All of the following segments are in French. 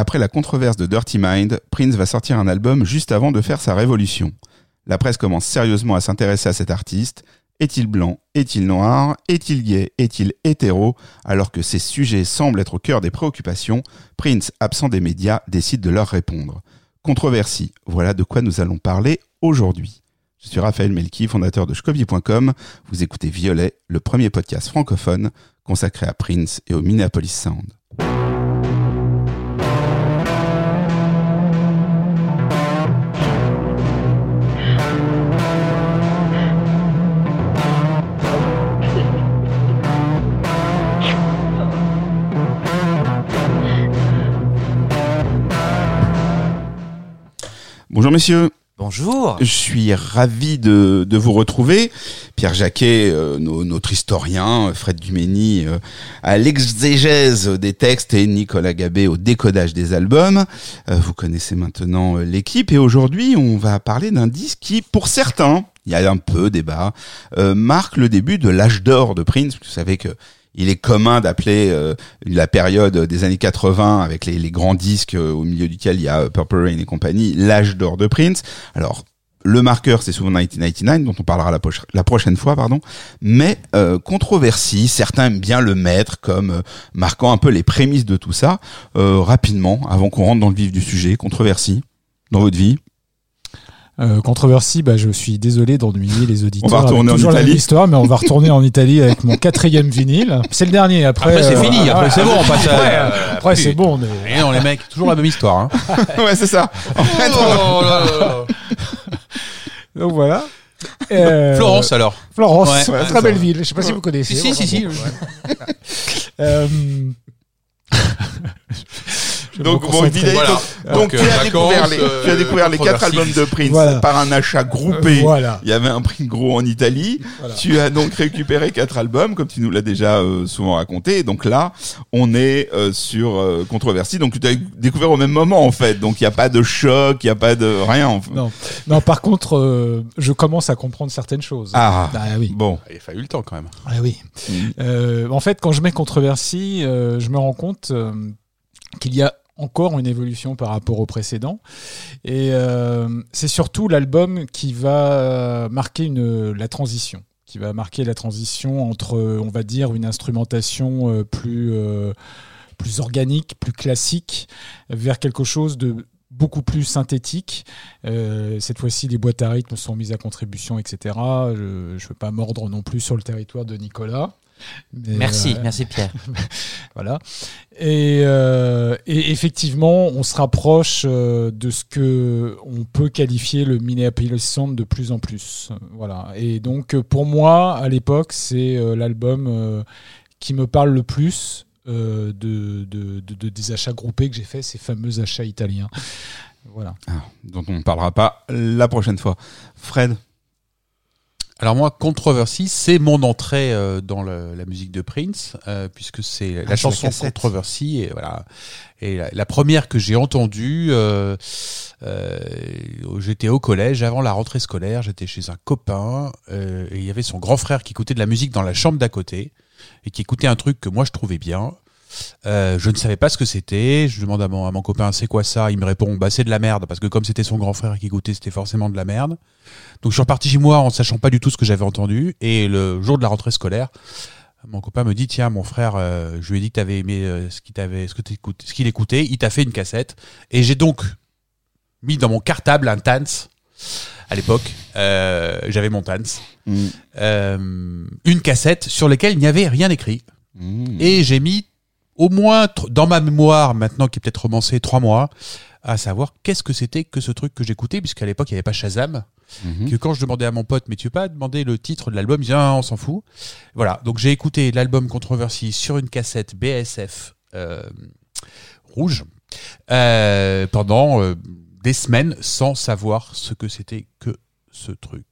Après la controverse de Dirty Mind, Prince va sortir un album juste avant de faire sa révolution. La presse commence sérieusement à s'intéresser à cet artiste. Est-il blanc? Est-il noir? Est-il gay? Est-il hétéro? Alors que ces sujets semblent être au cœur des préoccupations, Prince, absent des médias, décide de leur répondre. Controversie, voilà de quoi nous allons parler aujourd'hui. Je suis Raphaël Melki, fondateur de Shkovie.com. Vous écoutez Violet, le premier podcast francophone consacré à Prince et au Minneapolis Sound. Bonjour messieurs. Bonjour. Je suis ravi de, de vous retrouver. Pierre Jacquet, euh, no- notre historien, Fred Dumény, euh, à l'exégèse des textes et Nicolas Gabé au décodage des albums. Euh, vous connaissez maintenant euh, l'équipe et aujourd'hui on va parler d'un disque qui, pour certains, il y a un peu débat, euh, marque le début de l'âge d'or de Prince. Vous savez que il est commun d'appeler euh, la période des années 80 avec les, grands disques euh, au milieu duquel il y a euh, Purple Rain et compagnie, l'âge d'or de Prince. Alors le marqueur, c'est souvent 1999, dont on parlera la, poche- prochaine fois, pardon. Mais euh, controversie, certains aiment bien le mettre comme euh, marquant un peu les prémices de tout ça. Rapidement, avant qu'on rentre dans le vif du sujet, controversie dans votre vie. Euh, controversie, bah, je suis désolé d'ennuyer les auditeurs. On va retourner avec en Italie. histoire, mais on va retourner en Italie avec mon quatrième vinyle. C'est le dernier. Après, Après, c'est euh, fini, après, c'est bon, on passe à- Après, euh, c'est bon. on est- Et non, les mecs, toujours la même histoire. Hein. ouais, c'est ça. En fait, Oh là là là. Donc voilà. Euh, Florence alors. Florence, Ouais, ouais, ouais, très belle ville. Je sais pas si vous connaissez. Si, si, si, Bon, si. ouais. Euh, Donc, bon, Voilà. donc, Donc, tu, euh, as vacances, découvert les, euh, tu as découvert les quatre albums de Prince Voilà. par un achat groupé. Euh, voilà. Il y avait un prix gros en Italie. Voilà. Tu as donc récupéré quatre albums, comme tu nous l'as déjà euh, souvent raconté. Et donc là, on est euh, sur euh, Controversie. Donc tu as découvert au même moment, en fait. Donc il n'y a pas de choc, il n'y a pas de rien. en fait. Non. Non, par contre, euh, je commence à comprendre certaines choses. Ah, Ah oui. bon. Il a fallu le temps quand même. Ah oui. Euh, en fait, quand je mets controversie, euh, je me rends compte euh, qu'il y a encore une évolution par rapport au précédent. Et euh, c'est surtout l'album qui va marquer la transition qui va marquer la transition entre, on va dire, une instrumentation euh, plus, euh, plus organique, plus classique, vers quelque chose de beaucoup plus synthétique. Cette fois-ci, les boîtes à rythme sont mises à contribution, etc. Je ne veux pas mordre non plus sur le territoire de Nicolas. Mais, Merci, euh, merci Pierre. voilà. Et, euh, et effectivement, on se rapproche euh, de ce que on peut qualifier le Minneapolis Sound de plus en plus. Voilà. Et donc, pour moi, à l'époque, c'est euh, l'album euh, qui me parle le plus euh, de, de, de- de- des achats groupés que j'ai fait, ces fameux achats italiens. Voilà. Ah, dont on ne parlera pas la prochaine fois. Fred? Alors moi, Controversy, c'est mon entrée euh, dans le- la musique de Prince, euh, puisque c'est la Ah, chanson la cassette. Controversy. Et voilà. Et la, la première que j'ai entendue, euh, euh, j'étais au collège avant la rentrée scolaire. J'étais chez un copain euh, et il y avait son grand frère qui écoutait de la musique dans la chambre d'à côté et qui écoutait un truc que moi je trouvais bien. Euh, je ne savais pas ce que c'était. Je demande à mon, à mon copain c'est quoi ça? Il me répond bah c'est de la merde parce que comme c'était son grand frère qui écoutait, c'était forcément de la merde. Donc je suis reparti chez moi en sachant pas du tout ce que j'avais entendu. Et le jour de la rentrée scolaire, mon copain me dit tiens mon frère, euh, je lui ai dit que t'avais aimé euh, ce qu'il t'avait, ce que t'écoutes- ce qu'il écoutait. Il t'a fait une cassette et j'ai donc mis dans mon cartable un Tans. À l'époque, euh, j'avais mon Tans, Mm. euh, une cassette sur laquelle il n'y avait rien écrit. Mm. Et j'ai mis au moins, dans ma mémoire, maintenant qui est peut-être romancé, trois mois, à savoir qu'est-ce que c'était que ce truc que j'écoutais, puisqu'à l'époque, il n'y avait pas Shazam. Mhm. Que quand je demandais à mon pote, mais tu veux pas demander le titre de l'album, il disait, Ah, on s'en fout. Voilà, donc j'ai écouté l'album Controversy sur une cassette BSF euh, rouge euh, pendant euh, des semaines sans savoir ce que c'était que ce truc.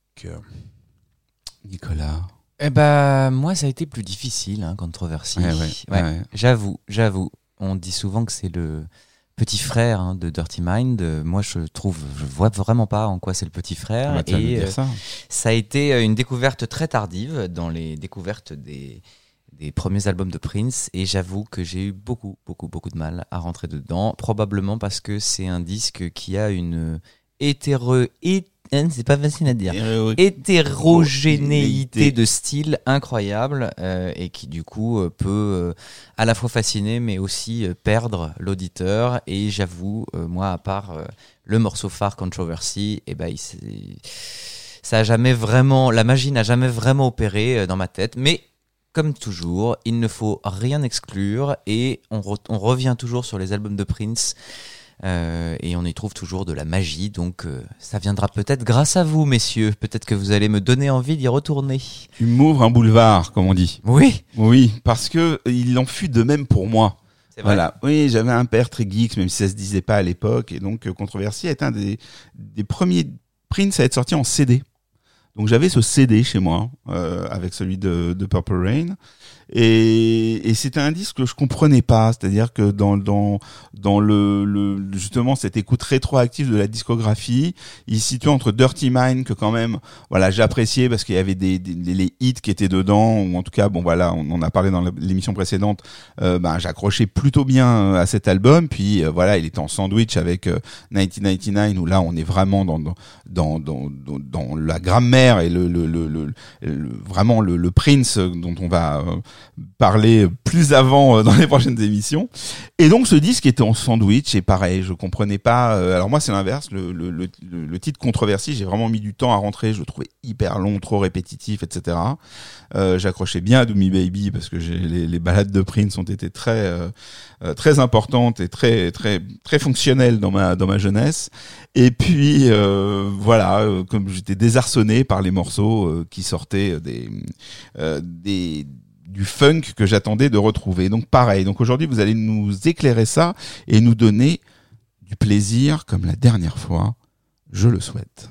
Nicolas. Eh ben, moi, ça a été plus difficile, hein, Controversy. Ouais, ouais, Ouais, ouais. J'avoue, j'avoue. On dit souvent que c'est le petit frère hein, de Dirty Mind. Moi, je trouve, je vois vraiment pas en quoi c'est le petit frère. Te le Et euh, ça. ça a été euh, une découverte très tardive dans les découvertes des des premiers albums de Prince et j'avoue que j'ai eu beaucoup, beaucoup, beaucoup de mal à rentrer dedans. Probablement parce que c'est un disque qui a une hétéro... hé- hein, C'est pas facile à dire. Hétérogénéité de style incroyable euh, et qui du coup euh, peut euh, à la fois fasciner mais aussi euh, perdre l'auditeur. Et j'avoue euh, moi à part euh, le morceau phare Controversy et ben il ça a jamais vraiment la magie n'a jamais vraiment opéré euh, dans ma tête. Mais comme toujours, il ne faut rien exclure et on, re- on revient toujours sur les albums de Prince euh, et on y trouve toujours de la magie. Donc euh, ça viendra peut-être grâce à vous, messieurs. Peut-être que vous allez me donner envie d'y retourner. Tu m'ouvres un boulevard, comme on dit. Oui, Oui, parce que il en fut de même pour moi. c'est vrai. Voilà. Oui, j'avais un père très geek, même si ça se disait pas à l'époque, et donc euh, Controversy est un des, des premiers Prince à être sorti en CD. Donc j'avais ce CD chez moi euh, avec celui de, de Purple Rain, et, et c'était un disque que je comprenais pas, c'est-à-dire que dans dans dans le, le justement cette écoute rétroactive de la discographie, il se situait entre Dirty Mind que quand même voilà j'appréciais parce qu'il y avait des, des les hits qui étaient dedans ou en tout cas bon voilà on en a parlé dans l'émission précédente euh, ben, j'accrochais plutôt bien euh, à cet album. Puis euh, voilà, il était en sandwich avec euh, 1999 où là on est vraiment dans dans dans dans, la grammaire et le, le, le, le- vraiment le, Prince dont on va parler plus avant euh, dans les prochaines émissions. Et donc ce disque était en sandwich et pareil, je comprenais pas. euh, alors moi c'est l'inverse. Le, le, le, titre controversé, j'ai vraiment mis du temps à rentrer. Je le trouvais hyper long, trop répétitif, etc. Euh, J'accrochais bien à Do Me Baby parce que les, les balades de Prince ont été très très importantes et très très très fonctionnelles dans ma dans ma jeunesse. Et puis voilà, comme j'étais désarçonné par les morceaux qui sortaient des des du funk que j'attendais de retrouver. Donc pareil. Donc aujourd'hui, vous allez nous éclairer ça et nous donner du plaisir comme la dernière fois. Je le souhaite.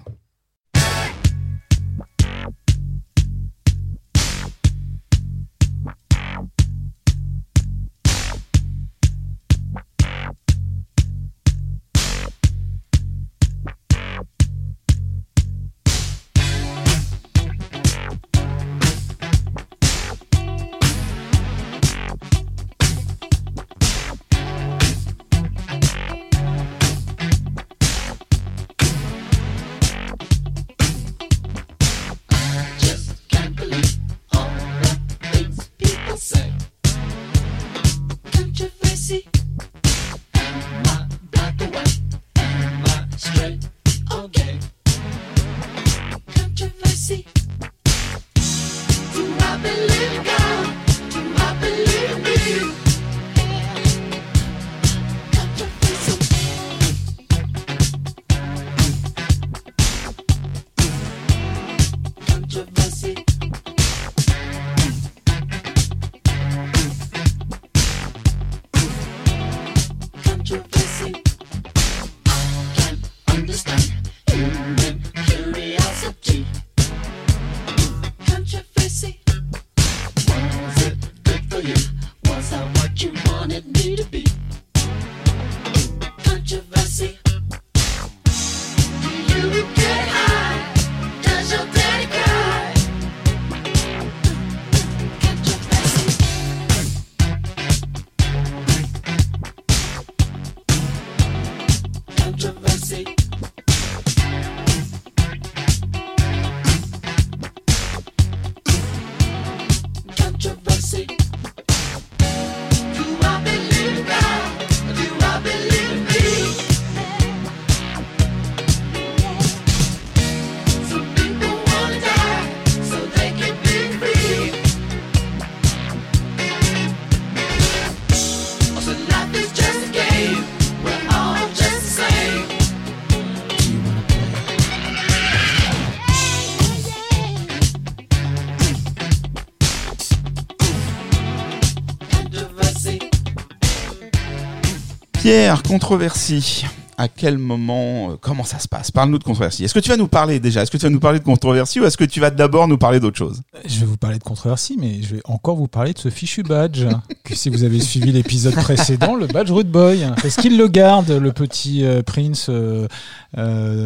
Pierre, controversie. À quel moment, euh, comment ça se passe? Parle-nous de controversie. Est-ce que tu vas nous parler déjà? Est-ce que tu vas nous parler de controversie ou est-ce que tu vas d'abord nous parler d'autre chose? Je vais vous parler de controversie, mais je vais encore vous parler de ce fichu badge. que si vous avez suivi l'épisode précédent, le badge Rude Boy. Est-ce qu'il le garde, le petit euh, Prince, euh,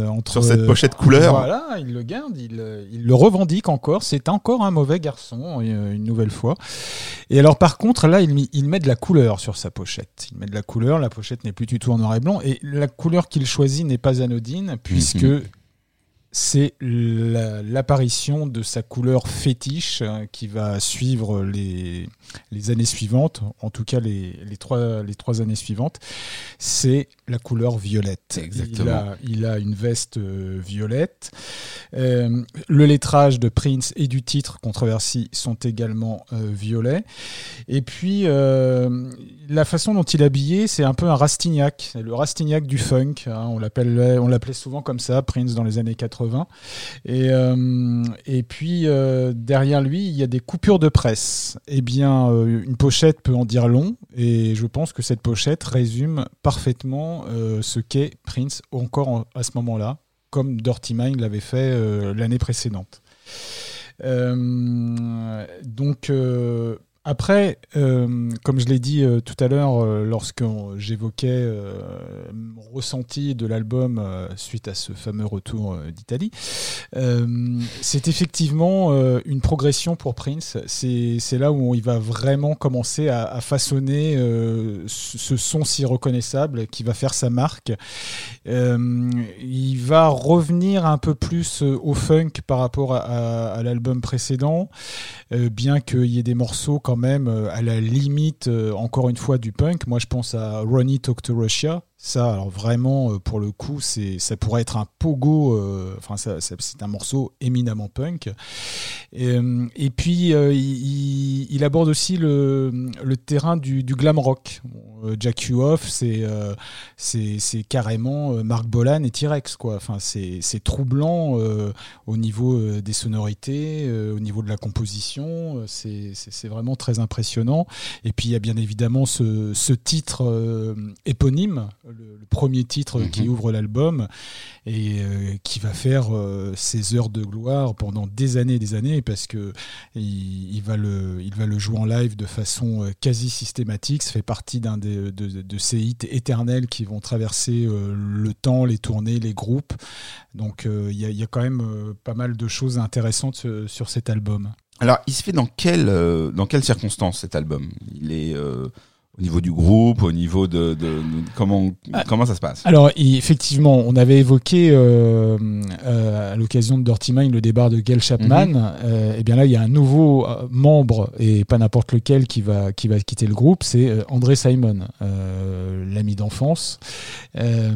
entre Sur cette pochette couleur? Voilà, il le garde, il, il le revendique encore. C'est encore un mauvais garçon, une nouvelle fois. Et alors, par contre, là, il, il met de la couleur sur sa pochette. Il met de la couleur. La pochette n'est plus du tout en noir et blanc. Et la couleur qu'il choisit n'est pas anodine, puisque Mhm. C'est la- l'apparition de sa couleur fétiche euh, qui va suivre les, les années suivantes, en tout cas les, les, trois, les trois années suivantes, c'est la couleur violette. Exactement. Il a, il a une veste euh, violette. Euh, le lettrage de Prince et du titre Controversy sont également euh, violets. Et puis, euh, la façon dont il est habillé, c'est un peu un Rastignac. C'est le Rastignac du funk. hein. on l'appelait souvent comme ça, Prince dans les années 80. Et, euh, et puis, euh, derrière lui, il y a des coupures de presse. Eh bien, euh, une pochette peut en dire long. Et je pense que cette pochette résume parfaitement ce qu'est Prince encore en- à ce moment-là, comme Dirty Mind l'avait fait l'année précédente. Donc après, euh, comme je l'ai dit euh, tout à l'heure, euh, lorsque j'évoquais mon ressenti de l'album suite à ce fameux retour d'Italie, c'est effectivement une progression pour Prince. C'est là où il va vraiment commencer à, façonner ce son si reconnaissable qui va faire sa marque. Euh, il va revenir un peu plus euh, au funk par rapport à, l'album précédent, euh, bien qu'il y ait des morceaux quand même à la limite, encore une fois, du punk. Moi, je pense à Ronnie Talk to Russia. Ça, alors vraiment, euh, pour le coup, c'est, ça pourrait être un pogo. euh, Enfin, c'est un morceau éminemment punk. Et, euh, puis, il, aborde aussi le, terrain du, glam rock. Jack You Off, c'est c'est c'est carrément Marc Bolan et T-Rex quoi. Enfin c'est c'est troublant au niveau des sonorités, au niveau de la composition. C'est vraiment très impressionnant. Et puis il y a bien évidemment ce, titre éponyme, le, le premier titre Mhm. qui ouvre l'album et euh, qui va faire euh, ses heures de gloire pendant des années et des années parce que il, il va le il va le jouer en live de façon euh, quasi systématique. Ça fait partie d'un de, de- ces hits éternels qui vont traverser le temps, les tournées, les groupes. Donc il y, a, il y a quand même pas mal de choses intéressantes sur cet album. Alors, il se fait dans quelle euh, dans quelles circonstances cet album? Il est euh, au niveau du groupe, au niveau de, de- de- comment Ah. comment ça se passe? Alors effectivement, on avait évoqué euh, euh, à l'occasion de Dirty Mind le départ de Gail Chapman. Euh, et bien là, il y a un nouveau euh, membre et pas n'importe lequel qui va qui va quitter le groupe, c'est euh, André Simon, euh, l'ami d'enfance. Euh,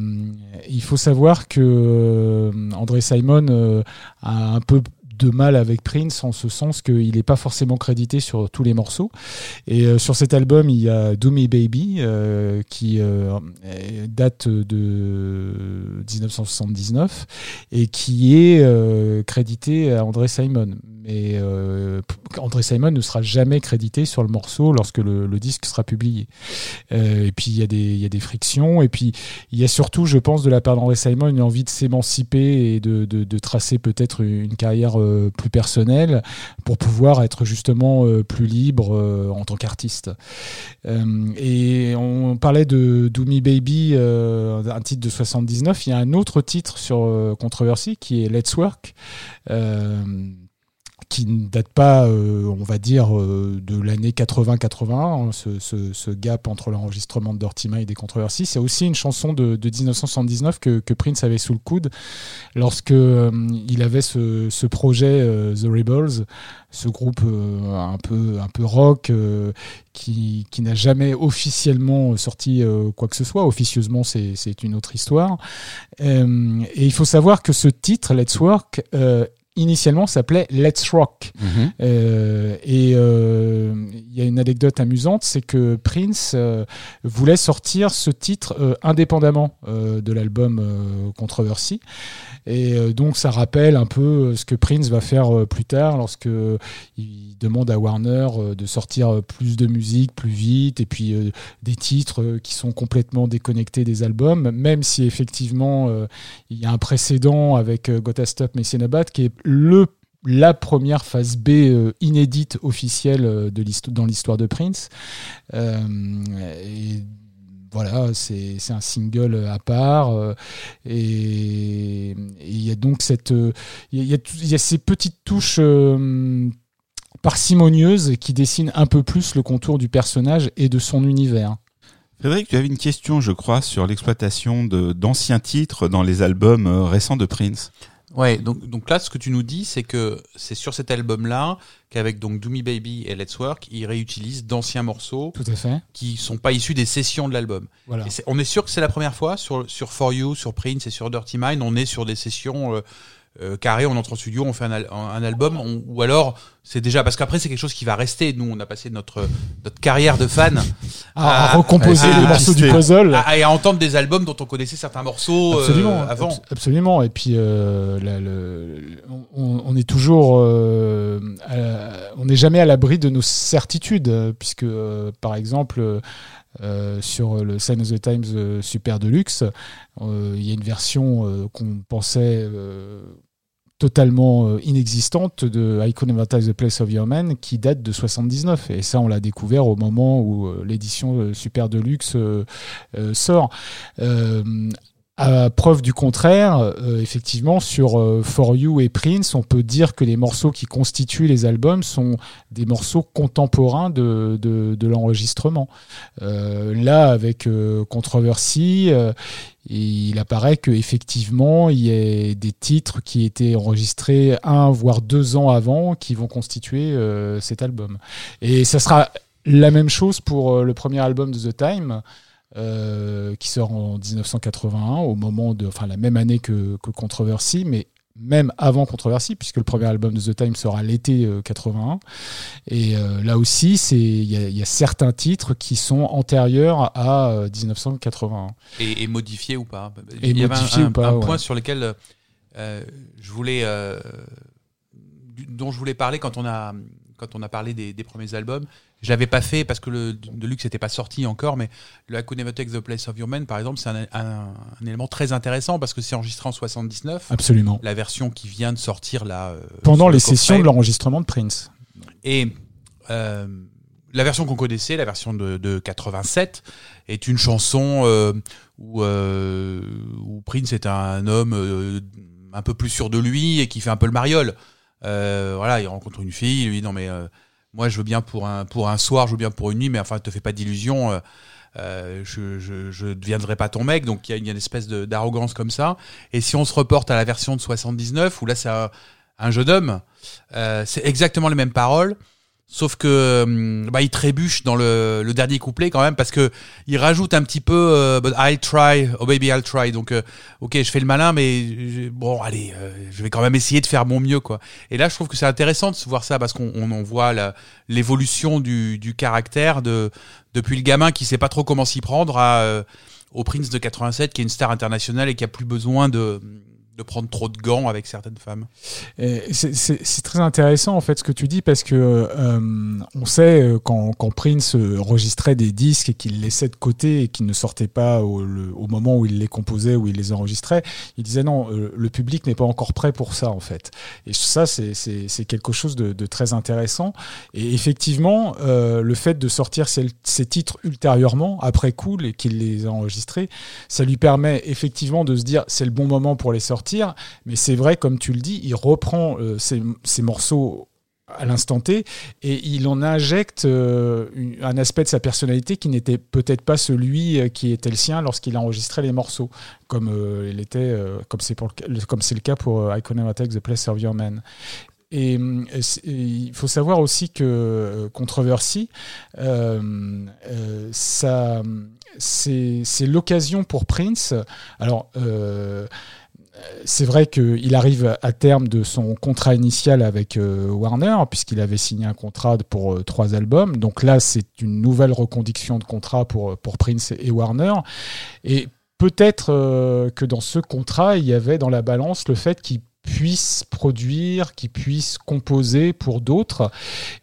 il faut savoir que André Simon euh, a un peu de mal avec Prince en ce sens qu'il n'est pas forcément crédité sur tous les morceaux. Et euh, sur cet album, il y a Do Me Baby euh, qui euh, date de 1979 et qui est crédité à André Simon. Mais euh, André Simon ne sera jamais crédité sur le morceau lorsque le, le disque sera publié. Euh, et puis il y, a des, il y a des frictions. Et puis il y a surtout, je pense, de la part d'André Simon, une envie de s'émanciper et de, de- de tracer peut-être une carrière euh, plus personnelle pour pouvoir être justement euh, plus libre euh, en tant qu'artiste. Euh, et on parlait de Do Me Baby, un titre de 79. Il y a un autre titre sur Controversy qui est Let's Work. euh, qui ne date pas, euh, on va dire, euh, de l'année 80-81, hein, ce, gap entre l'enregistrement de Mind et Controversy. C'est aussi une chanson de, de 1979 que, Prince avait sous le coude lorsque euh, il avait ce, projet euh, The Rebels, ce groupe un peu un peu rock qui, qui n'a jamais officiellement sorti quoi que ce soit. Officieusement, c'est une autre histoire. Et il faut savoir que ce titre, Let's Work, initialement s'appelait Let's Rock. Mhm. Euh, et euh, il y a une anecdote amusante, c'est que Prince euh, voulait sortir ce titre indépendamment de l'album Controversy. Et donc ça rappelle un peu ce que Prince va faire plus tard lorsque il demande à Warner de sortir plus de musique plus vite et puis des titres qui sont complètement déconnectés des albums, même si effectivement il y a un précédent avec Gotta Stop Messing About qui est le la première phase B euh, inédite officielle euh, de dans l'histoire de Prince. Euh, voilà, c'est un single à part. et il y a donc cette. Il y, a- y a ces petites touches. parcimonieuses qui dessinent un peu plus le contour du personnage et de son univers. Frédéric, tu avais une question, je crois, sur l'exploitation d'anciens titres dans les albums récents de Prince. Ouais, donc, donc là, ce que tu nous dis, c'est que c'est sur cet album-là qu'avec donc Do Me Baby et Let's Work, il réutilise d'anciens morceaux Tout à fait. qui sont pas issus des sessions de l'album. Voilà. On est sûr que c'est la première fois sur, sur For You, sur Prince et sur Dirty Mind, on est sur des sessions euh, euh, carrées, on entre en studio, on fait un, al- un album, on- ou alors c'est déjà parce qu'après c'est quelque chose qui va rester. Nous, on a passé notre notre carrière de fan À, Ah, recomposer les morceaux du puzzle. à, et à entendre des albums dont on connaissait certains morceaux euh, Absolument, avant. abs- absolument. Et puis, euh, le- on, on est toujours, à- on n'est jamais à l'abri de nos certitudes, puisque, par exemple, euh, sur le Sign of the Times euh, Super Deluxe, euh, il y a une version qu'on pensait totalement euh, inexistante de I Could Never Take the Place of Your Man qui date de 79 et ça on l'a découvert au moment où euh, l'édition euh, Super Deluxe sort preuve du contraire, euh, effectivement, sur euh, For You et Prince, on peut dire que les morceaux qui constituent les albums sont des morceaux contemporains de, de, l'enregistrement. Euh, là, avec euh, Controversy, il apparaît qu'effectivement, il y a des titres qui étaient enregistrés un voire deux ans avant qui vont constituer cet album. Et ça sera la même chose pour le premier album de The Time. Euh, qui sort en 1981, au moment de, enfin la même année que, que Controversy, mais même avant Controversy, puisque le premier album de The Time sera l'été euh, 81. Et euh, là aussi, c'est il y, a- il y a certains titres qui sont antérieurs à euh, 1981. et, et modifié ou pas? Et Il y avait un, ou pas, un ouais. point sur lequel euh, je voulais, euh, dont je voulais parler quand on a quand on a parlé des, des premiers albums. Je l'avais pas fait parce que le Deluxe n'était pas sorti encore, mais le I Could Never Take the Place of Your Man, par exemple, c'est un, un- un élément très intéressant parce que c'est enregistré en 79. Absolument. La version qui vient de sortir là. euh, Pendant le les sessions de l'enregistrement de Prince. Et euh, la version qu'on connaissait, la version de, de 87, est une chanson euh, où, où Prince est un homme un peu plus sûr de lui et qui fait un peu le mariole. Voilà, il rencontre une fille, il lui non mais moi je veux bien pour un pour un soir, je veux bien pour une nuit, mais enfin te fais pas d'illusions. euh, euh, je, je, deviendrai pas ton mec, donc il y a, une espèce d'arrogance comme ça. Et si on se reporte à la version de 79, où là c'est un, un jeune homme, euh, c'est exactement les mêmes paroles, sauf que hum, bah, il trébuche dans le, le dernier couplet quand même parce que il rajoute un petit peu euh, But I'll try, oh baby I'll try. Donc euh, ok, je fais le malin, mais bon allez, euh, je vais quand même essayer de faire mon mieux quoi. Et là, je trouve que c'est intéressant de voir ça parce qu'on on en voit l'évolution du, du caractère de depuis le gamin qui sait pas trop comment s'y prendre à euh, au Prince de 87 qui est une star internationale et qui a plus besoin de de prendre trop de gants avec certaines femmes. C'est très intéressant en fait ce que tu dis parce que euh, on sait euh, quand, Prince euh, enregistrait des disques et qu'il laissait de côté et qu'il ne sortait pas au, moment où il les composait, où il les enregistrait, il disait non, le public n'est pas encore prêt pour ça en fait. Et ça c'est- quelque chose de, très intéressant. Et effectivement, le fait de sortir ces, titres ultérieurement, après coup, et qu'il les a enregistrés, ça lui permet effectivement de se dire c'est le bon moment pour les Mais c'est vrai, comme tu le dis, il reprend euh, ces morceaux à l'instant T et il en injecte euh, un aspect de sa personnalité qui n'était peut-être pas celui euh, qui était le sien lorsqu'il enregistrait les morceaux comme euh, il était comme c'est le comme c'est le cas pour I Could Never Take the Place of Your Man et, il faut savoir aussi que Controversy, c'est l'occasion pour Prince. Alors, c'est vrai qu'il arrive à terme de son contrat initial avec euh, Warner, puisqu'il avait signé un contrat pour euh, trois albums. Donc là, c'est une nouvelle reconduction de contrat pour, pour Prince et Warner. Et peut-être euh, que dans ce contrat, il y avait dans la balance le fait qu'il puisse produire, qu'il puisse composer pour d'autres.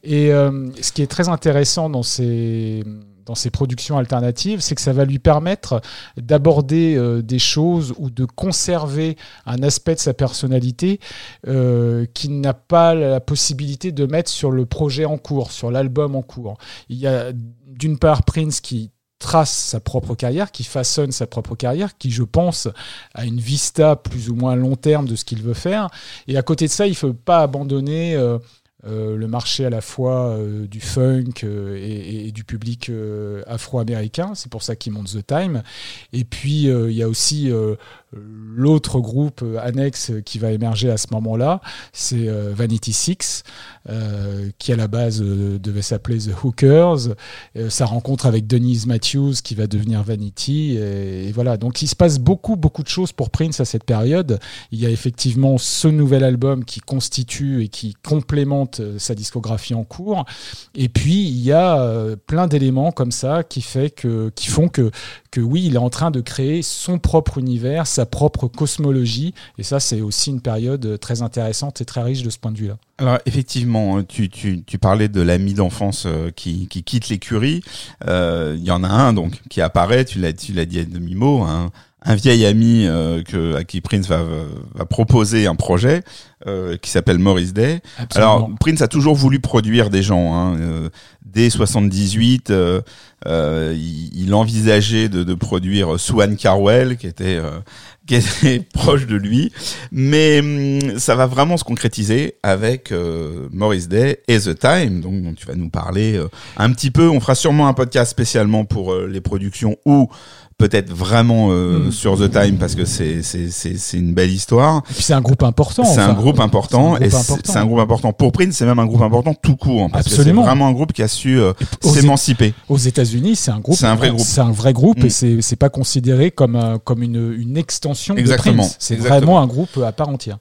Et euh, ce qui est très intéressant dans ces dans ces productions alternatives, c'est que ça va lui permettre d'aborder euh, des choses ou de conserver un aspect de sa personnalité euh, qu'il n'a pas la possibilité de mettre sur le projet en cours, sur l'album en cours. Il y a d'une part Prince qui trace sa propre carrière, qui façonne sa propre carrière, qui, je pense, a une vista plus ou moins long terme de ce qu'il veut faire. Et à côté de ça, il ne faut pas abandonner euh, euh, le marché à la fois euh, du funk euh, et, et du public euh, afro-américain. C'est pour ça qu'il monte The Time. Et puis, il y a aussi l'autre groupe annexe qui va émerger à ce moment-là, c'est euh, Vanity Six, euh, qui à la base euh, devait s'appeler The Hookers. Sa rencontre avec Denise Matthews qui va devenir Vanity. Et, voilà, donc il se passe beaucoup, beaucoup de choses pour Prince à cette période. Il y a effectivement ce nouvel album qui constitue et qui complémente sa discographie en cours. Et puis il y a plein d'éléments comme ça qui font que, que oui, il est en train de créer son propre univers, sa propre cosmologie. Et ça, c'est aussi une période euh, très intéressante et très riche de ce point de vue-là. Alors effectivement, hein, tu, tu, tu parlais de l'ami d'enfance euh, qui, qui quitte l'écurie. Euh, Il y en a un donc qui apparaît. Tu l'as tu l'as dit à demi mot. Un, vieil ami euh, que à qui Prince va, va proposer un projet euh, qui s'appelle Maurice Day. Alors Prince a toujours voulu produire des gens. Hein, euh, dès 78, euh, euh, il, il envisageait de, de produire Swan Carwell, qui était euh, qui était proche de lui, mais hum, ça va vraiment se concrétiser avec euh, Maurice Day et The Time, donc dont tu vas nous parler euh, un petit peu. On fera sûrement un podcast spécialement pour les productions ou peut-être vraiment euh, Mm. sur The Time parce que c'est c'est une belle histoire. Et puis c'est un groupe important. C'est un groupe important et c'est un groupe important pour Prince, c'est même un groupe important tout court parce Absolument. que c'est vraiment un groupe qui a su euh, s'émanciper. Aux États-Unis, c'est un groupe. C'est un vrai groupe. C'est un vrai groupe Mm. et c'est c'est pas considéré comme un- comme une, une extension Exactement. de Prince. C'est vraiment un groupe à part entière.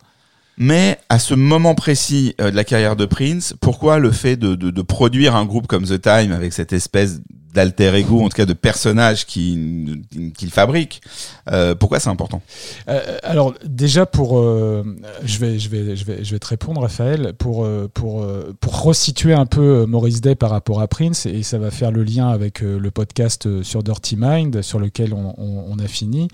Mais à ce moment précis euh, de la carrière de Prince, pourquoi le fait de, de, de produire un groupe comme The Time avec cette espèce d'alter ego, en tout cas de personnage qu'il fabrique, euh, pourquoi c'est important? Euh, alors déjà pour, euh, je vais je vais je vais je vais te répondre Raphaël pour euh, pour euh, pour resituer un peu euh, Maurice Day par rapport à Prince et ça va faire le lien avec euh, le podcast euh, sur Dirty Mind sur lequel on, on- a fini.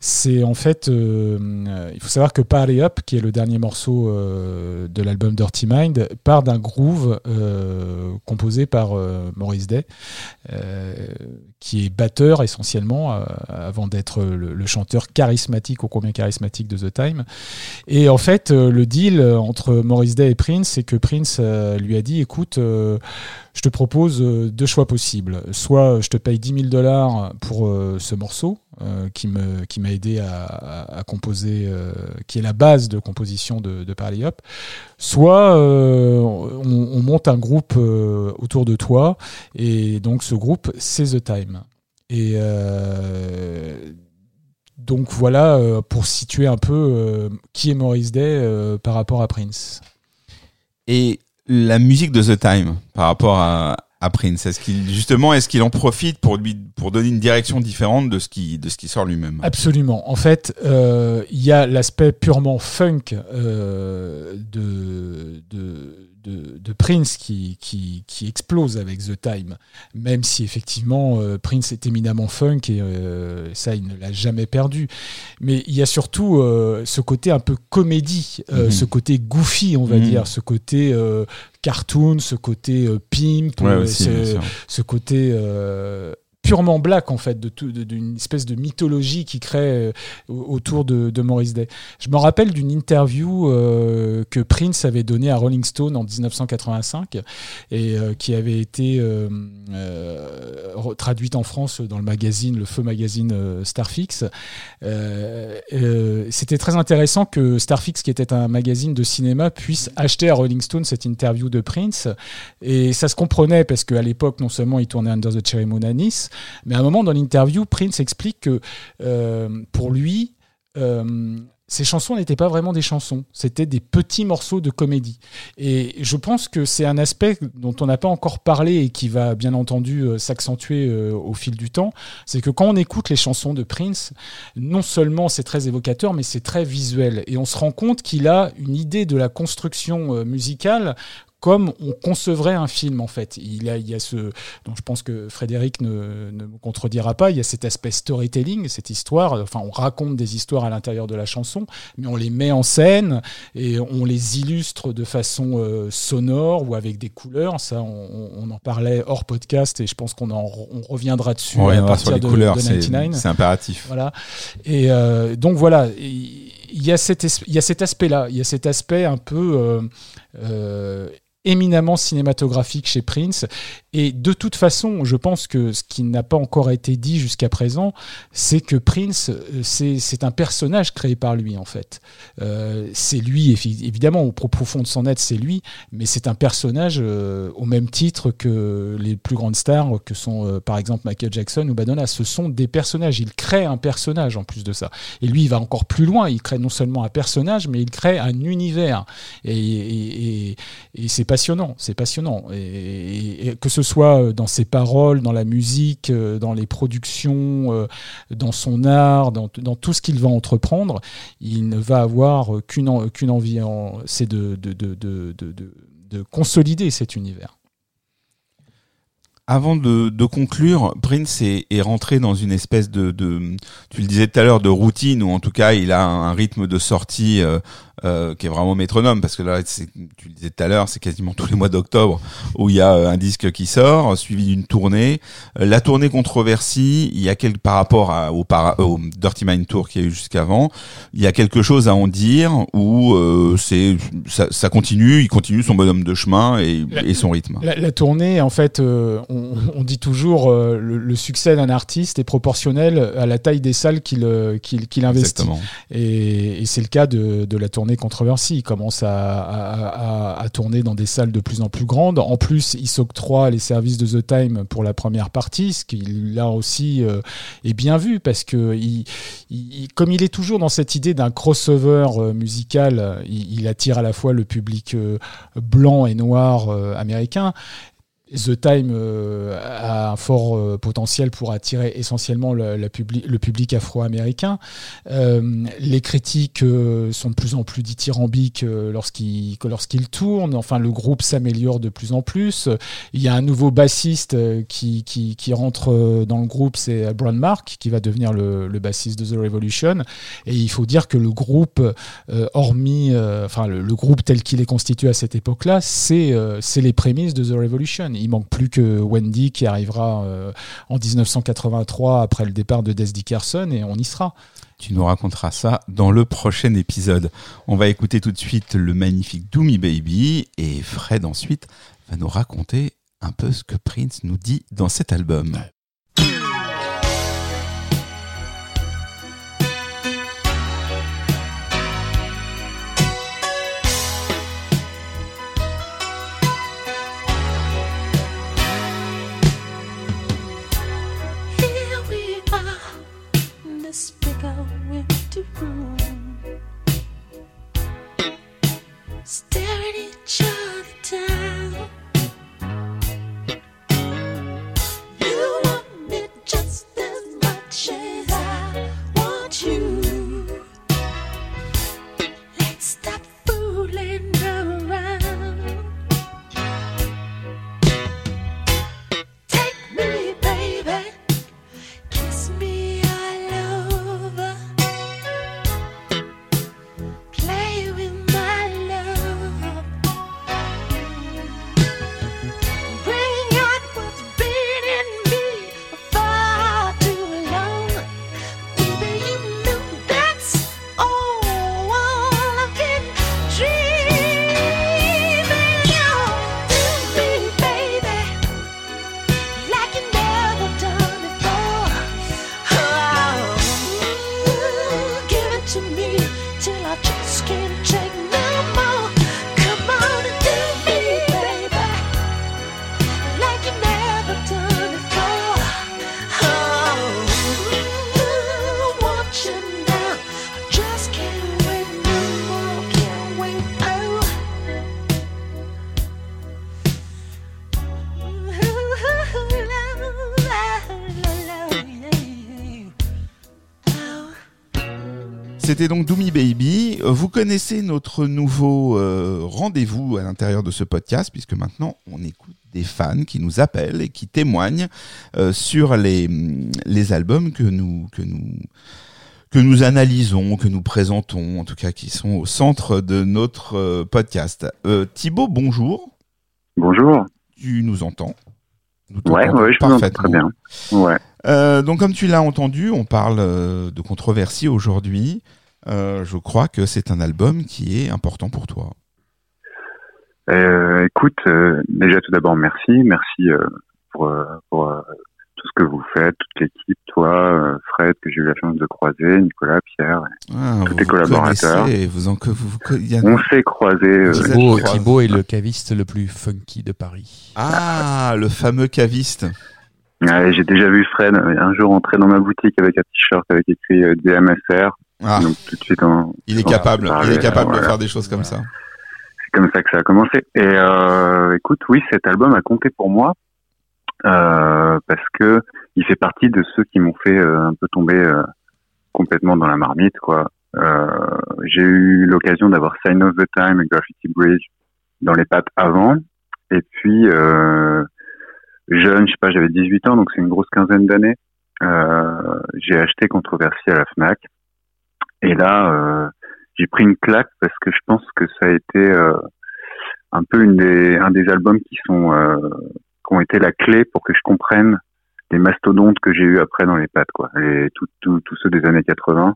C'est en fait euh, euh, il faut savoir que Party Up qui est le dernier morceau euh, de l'album Dirty Mind part d'un groove euh, composé par euh, Maurice Day. Euh, qui est batteur essentiellement euh, avant d'être le, chanteur charismatique ou combien charismatique de The Time. Et en fait, euh, le deal euh, entre Maurice Day et Prince, c'est que Prince lui a dit écoute, je te propose deux choix possibles. Soit je te paye 10 000 dollars pour ce morceau euh, qui me qui m'a aidé à, composer, euh, qui est la base de composition de, de Party Up. Soit euh, on, on monte un groupe autour de toi et donc ce groupe c'est The Time. Et donc voilà pour situer un peu qui est Maurice Day par rapport à Prince. Et la musique de The Time par rapport à, à Prince, est-ce qu'il justement est-ce qu'il en profite pour lui pour donner une direction différente de ce qui de ce qui sort lui-même? Absolument. En fait, euh, il y a l'aspect purement funk euh, de, de, de, de Prince qui, qui, qui explose avec The Time, même si effectivement euh, Prince est éminemment funk et euh, ça, il ne l'a jamais perdu. Mais il y a surtout euh, ce côté un peu comédie, Mhm. ce côté goofy, on va Mhm. dire, ce côté cartoon, ce côté pimp, Ouais, aussi, ce- côté purement black en fait d'une espèce de mythologie qui crée euh, au- autour de, Maurice Day. Je me rappelle d'une interview euh, que Prince avait donnée à Rolling Stone en 1985 et euh, qui avait été traduite en France dans le magazine, le feu magazine Starfix. C'était très intéressant que Starfix, qui était un magazine de cinéma, puisse acheter à Rolling Stone cette interview de Prince. Et ça se comprenait parce qu'à l'époque, non seulement il tournait Under the Cherry Moon à Nice, mais à un moment dans l'interview, Prince explique que euh, pour lui, euh, ces chansons n'étaient pas vraiment des chansons, c'était des petits morceaux de comédie. Et je pense que c'est un aspect dont on n'a pas encore parlé et qui va bien entendu euh, s'accentuer euh, au fil du temps. C'est que quand on écoute les chansons de Prince, non seulement c'est très évocateur, mais c'est très visuel. Et on se rend compte qu'il a une idée de la construction musicale comme on concevrait un film en fait. Il y a, il y a ce, donc je pense que Frédéric ne, ne me contredira pas, il y a cet aspect storytelling, cette histoire, enfin on raconte des histoires à l'intérieur de la chanson, mais on les met en scène et on les illustre de façon euh, sonore ou avec des couleurs. Ça, on, on en parlait hors podcast et je pense qu'on en, on reviendra dessus On à reviendra partir sur les de, couleurs, de c'est 99. c'est impératif. Voilà. Et euh, donc voilà, il y a cet, il y a cet aspect-là, il y a cet aspect un peu euh, éminemment cinématographique chez Prince. Et de toute façon, je pense que ce qui n'a pas encore été dit jusqu'à présent, c'est que Prince, euh, c'est un personnage créé par lui en fait. Euh, c'est lui, évi- évidemment, au pro- profond de son être, c'est lui, mais c'est un personnage euh, au même titre que les plus grandes stars que sont par exemple Michael Jackson ou Madonna. Ce sont des personnages. Il crée un personnage en plus de ça. Et lui, il va encore plus loin. Il crée non seulement un personnage, mais il crée un univers. Et, et- et- c'est passionnant. C'est passionnant. Et, que ce soit dans ses paroles, dans la musique, euh, dans les productions, euh, dans son art, dans, tout ce qu'il va entreprendre, il ne va avoir euh, qu'une en- qu'une envie, en- c'est de consolider cet univers. Avant de, de conclure, Prince est, est rentré dans une espèce de, de, tu le disais tout à l'heure, de routine, ou en tout cas, il a un, rythme de sortie euh, euh, qui est vraiment métronome, parce que là, tu le disais tout à l'heure, c'est quasiment tous les mois d'octobre où il y a euh, un disque qui sort, suivi d'une tournée. Euh, La tournée controversie, il y a quel, par rapport à, au, para- au Dirty Mind Tour qu'il y a eu jusqu'avant, il y a quelque chose à en dire, ou euh, c'est ça, ça continue, il continue son bonhomme de chemin et, et son rythme? La, la tournée, en fait, euh, on, on dit toujours euh, le, le succès d'un artiste est proportionnel à la taille des salles qu'il euh, qu'il investit. Exactement. Et, et c'est le cas de, de la tournée Controversy. Il commence à, à- à- à tourner dans des salles de plus en plus grandes. En plus, il s'octroie les services de The Time pour la première partie, ce qui là aussi euh, est bien vu parce que il, il- comme il est toujours dans cette idée d'un crossover euh, musical, il, il attire à la fois le public blanc et noir américain. The Time euh, a un fort euh, potentiel pour attirer essentiellement le, la publi- le public afro-américain. Euh, les critiques euh, sont de plus en plus dithyrambiques euh, lorsqu'ils que lorsqu'ils tournent. Enfin, le groupe s'améliore de plus en plus. Il y a un nouveau bassiste qui, qui, qui rentre dans le groupe, c'est Brian Mark, qui va devenir le, le bassiste de The Revolution. Et il faut dire que le groupe, hormis, enfin le, le groupe tel qu'il est constitué à cette époque-là, c'est c'est les prémices de The Revolution. Il manque plus que Wendy qui arrivera euh, en 1983 après le départ de Des Dickerson et on y sera. Tu nous raconteras ça dans le prochain épisode. On va écouter tout de suite le magnifique Do Me Baby et Fred ensuite va nous raconter un peu ce que Prince nous dit dans cet album. Staring each other C'était donc Doomy Baby. Vous connaissez notre nouveau euh, rendez-vous à l'intérieur de ce podcast, puisque maintenant on écoute des fans qui nous appellent et qui témoignent euh, sur les, hum, les albums que nous, que nous que nous analysons, que nous présentons, en tout cas qui sont au centre de notre euh, podcast. Euh, Thibaut, bonjour. Bonjour. Tu nous entends Nous Ouais, je entends très bien. Ouais. Euh, donc comme tu l'as entendu, on parle de controversie aujourd'hui. Euh, je crois que c'est un album qui est important pour toi. Euh, écoute, euh, déjà tout d'abord merci, merci euh, pour, pour tout ce que vous faites, toute l'équipe, toi, euh, Fred que j'ai eu la chance de croiser, Nicolas, Pierre. Ah, Tous vous tes collaborateurs. Vous en, que vous, vous- il y a- On s'est croisés. euh, Thibaut. Thibaut est le caviste le plus funky de Paris. Ah, le fameux caviste. Ouais, j'ai déjà vu Fred euh, un jour entrer dans ma boutique avec un t-shirt avec écrit euh, DMSR. Ah, Donc tout de suite, on- il est on capable. Il est capable de faire des choses comme ça. c'est comme ça que ça a commencé. Et euh, écoute, oui, cet album a compté pour moi euh, parce que il fait partie de ceux qui m'ont fait euh, un peu tomber euh, complètement dans la marmite, quoi. Euh, j'ai eu l'occasion d'avoir Sign of the Time et Graffiti Bridge dans les pattes avant, et puis euh, jeune, je sais pas, j'avais 18 ans, donc c'est une grosse quinzaine d'années. Euh, j'ai acheté Controversie à la Fnac, et là. Euh, j'ai pris une claque parce que je pense que ça a été euh, un peu une des, un des albums qui sont euh, qui ont été la clé pour que je comprenne les mastodontes que j'ai eu après dans les pattes quoi, les tous tous tous ceux des années 80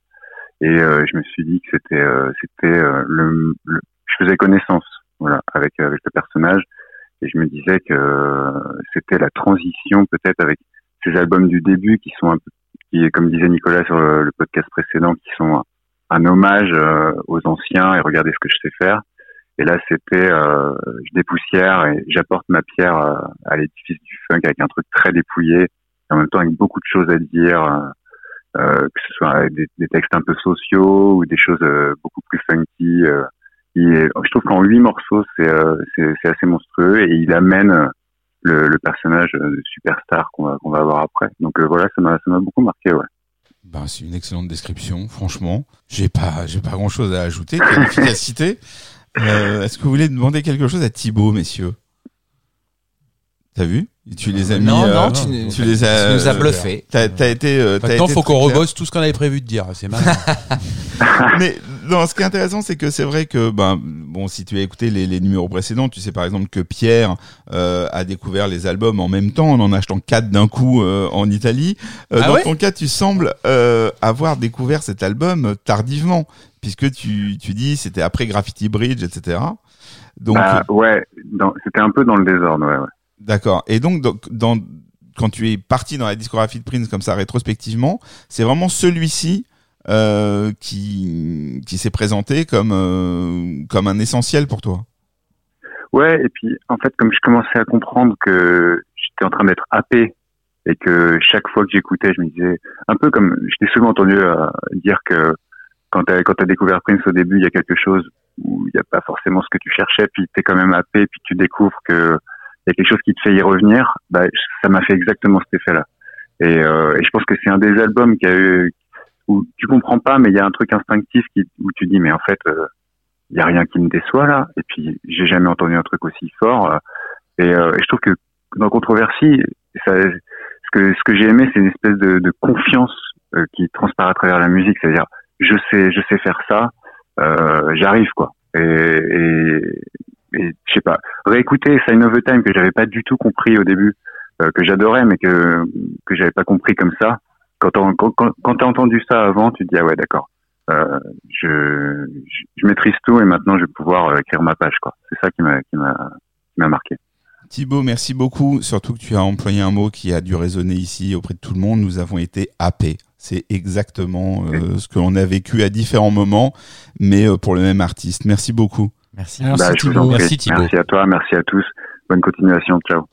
et euh, je me suis dit que c'était c'était le, le- je faisais connaissance voilà avec avec le personnage et je me disais que euh, c'était la transition peut-être avec ces albums du début qui sont un peu qui comme disait Nicolas sur le, podcast précédent qui sont un hommage euh, aux anciens et regardez ce que je sais faire. Et là, c'était, euh, je dépoussière et j'apporte ma pierre euh, à l'édifice du funk avec un truc très dépouillé, et en même temps avec beaucoup de choses à dire, que ce soit des, des textes un peu sociaux ou des choses beaucoup plus funky. Et je trouve qu'en huit morceaux, c'est euh, assez monstrueux et il amène euh, le, le personnage euh, de superstar qu'on va va avoir après. Donc euh, voilà, ça m'a beaucoup marqué, ouais. Ben, c'est une excellente description, franchement. J'ai pas, j'ai pas grand chose à ajouter. Quelle efficacité. Euh, est-ce que vous voulez demander quelque chose à Thibaut, messieurs? T'as vu? Tu les as mis, non, euh, non, tu tu, les as, tu nous as bluffé. T'as, été, euh, Maintenant, été faut qu'on rebosse tout ce qu'on avait prévu de dire. C'est marrant. Mais non, ce qui est intéressant, c'est que c'est vrai que ben bon, si tu as écouté les, les numéros précédents, tu sais par exemple que Pierre euh, a découvert les albums en même temps, en en achetant quatre d'un coup euh, en Italie. Euh, Ah dans ouais? ton cas, tu sembles euh, avoir découvert cet album tardivement, puisque tu tu dis c'était après Graffiti Bridge, etc. Donc Bah, ouais, dans- c'était un peu dans le désordre, ouais. ouais. D'accord. Et donc, donc, dans, quand tu es parti dans la discographie de Prince comme ça rétrospectivement, c'est vraiment celui-ci euh, qui, qui s'est présenté comme, euh, comme un essentiel pour toi. Ouais, et puis en fait, comme je commençais à comprendre que j'étais en train d'être happé et que chaque fois que j'écoutais, je me disais un peu comme je t'ai souvent entendu euh, dire que quand t'as quand t'as découvert Prince au début, il y a quelque chose où il n'y a pas forcément ce que tu cherchais, puis t'es quand même happé, puis tu découvres que il y a quelque chose qui te fait y revenir. Bah, ça m'a fait exactement cet effet-là. Et, euh, et je pense que c'est un des albums qui a eu où tu comprends pas, mais il y a un truc instinctif qui, où tu dis mais en fait euh, il y a rien qui me déçoit là. Et puis j'ai jamais entendu un truc aussi fort. euh, et, euh, et je trouve que dans Controversie, ça, ce que ce que j'ai aimé, c'est une espèce de, de confiance euh, qui transparaît à travers la musique. C'est-à-dire je sais je sais faire ça, euh, j'arrive quoi. Et, et, et je sais pas réécouter Sign of the Time que j'avais pas du tout compris au début, euh, que j'adorais mais que que j'avais pas compris comme ça. Quand t'as quand, t'as entendu ça avant, tu te dis ah ouais d'accord. Euh, je, je, je maîtrise tout et maintenant je vais pouvoir euh, écrire ma page quoi. C'est ça qui m'a qui m'a qui m'a marqué. Thibaut, merci beaucoup. Surtout que tu as employé un mot qui a dû résonner ici auprès de tout le monde. Nous avons été happés. C'est exactement euh, ce que l'on a vécu à différents moments, mais euh, pour le même artiste. Merci beaucoup. Merci. Merci Bah, Thibaut. Merci, Thibaut. Merci à toi, merci à tous. Bonne continuation. Ciao.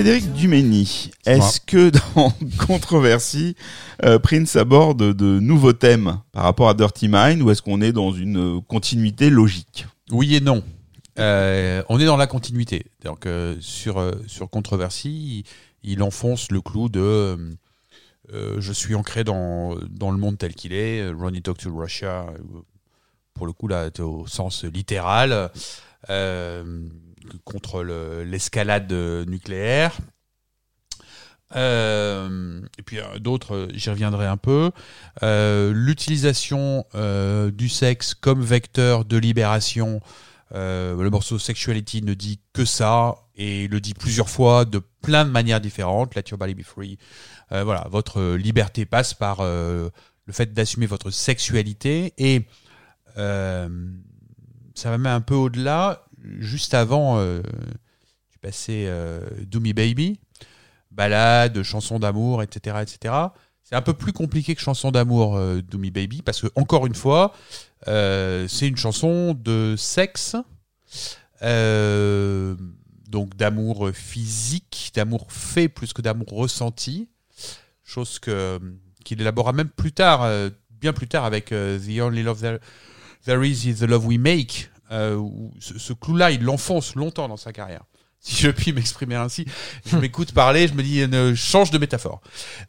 Frédéric Dumény, est-ce que dans Controversie, euh, Prince aborde de nouveaux thèmes par rapport à Dirty Mind ou est-ce qu'on est dans une euh, continuité logique? Oui et non. Euh, on est dans la continuité. Donc euh, sur sur controversie, il, il enfonce le clou de je suis ancré dans dans le monde tel qu'il est. Ronnie Talk to Russia. Pour le coup là, au sens littéral euh, contre le- l'escalade euh, nucléaire. Euh, et puis euh, d'autres, j'y reviendrai un peu. L'utilisation du sexe comme vecteur de libération. Le morceau Sexuality ne dit que ça et le dit plusieurs fois de plein de manières différentes. Let your body be free. Voilà, votre liberté passe par le fait d'assumer votre sexualité et ça va même un peu au-delà. Juste avant, euh, tu passais euh, Do Me Baby, balade, chanson d'amour, etc., etc. C'est un peu plus compliqué que chanson d'amour, euh, Do Me Baby, parce que encore une fois, euh, c'est une chanson de sexe, donc d'amour physique, d'amour fait plus que d'amour ressenti, chose que qu'il élabora même plus tard, bien plus tard avec The Only Love There, There Is Is the Love We Make. Euh, ce, ce clou-là, il l'enfonce longtemps dans sa carrière. Si je puis m'exprimer ainsi, je m'écoute parler, je me dis ne change de métaphore.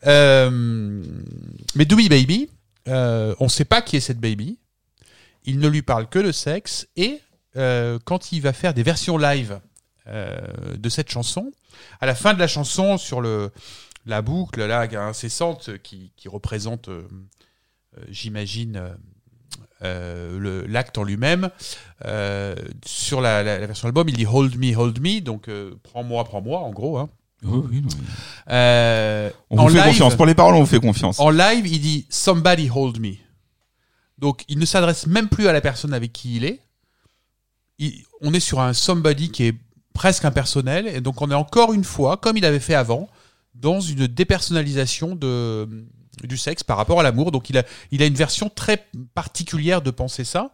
Euh, mais Doobie Baby, euh, on ne sait pas qui est cette baby. Il ne lui parle que de sexe et euh, quand il va faire des versions live de cette chanson, à la fin de la chanson sur le la boucle là incessante qui, représente, j'imagine, euh, le- l'acte en lui-même. Euh, sur la, la- la version album, il dit Hold me, hold me, donc euh, prends-moi, prends-moi, en gros. Hein. Euh, On en vous fait live- confiance. Pour les paroles, on vous fait confiance. en live, il dit Somebody hold me. Donc, il ne s'adresse même plus à la personne avec qui il est. Il- on est sur un somebody qui est presque impersonnel. Et donc, on est encore une fois, comme il avait fait avant, dans une dépersonnalisation de, du sexe par rapport à l'amour. Donc, il a, il a une version très particulière de penser ça.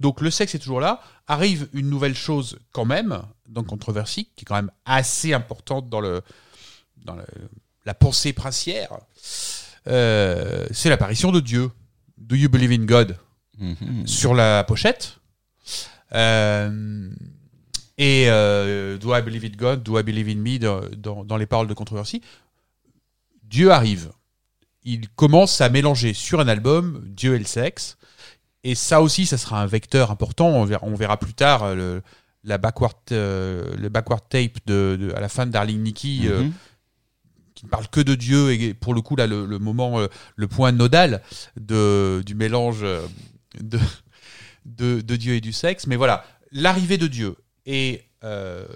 Donc, le sexe est toujours là. Arrive une nouvelle chose quand même, dans Controversie, qui est quand même assez importante dans, le, dans le- la pensée princière. Euh, c'est l'apparition de Dieu. Do you believe in God? Mhm. sur la pochette. Euh, et euh, Do I believe in God, Do I believe in me? Dans, dans- dans les paroles de controversie. Dieu arrive. Il commence à mélanger sur un album Dieu et le sexe. Et ça aussi, ça sera un vecteur important. On verra, on verra plus tard euh, le, la backward, euh, le backward tape de, de- à la fin de Darling Nikki. euh, Mhm. qui ne parle que de Dieu et pour le coup là le, le moment le point nodal de du mélange de, de, de Dieu et du sexe. Mais voilà, l'arrivée de Dieu et euh,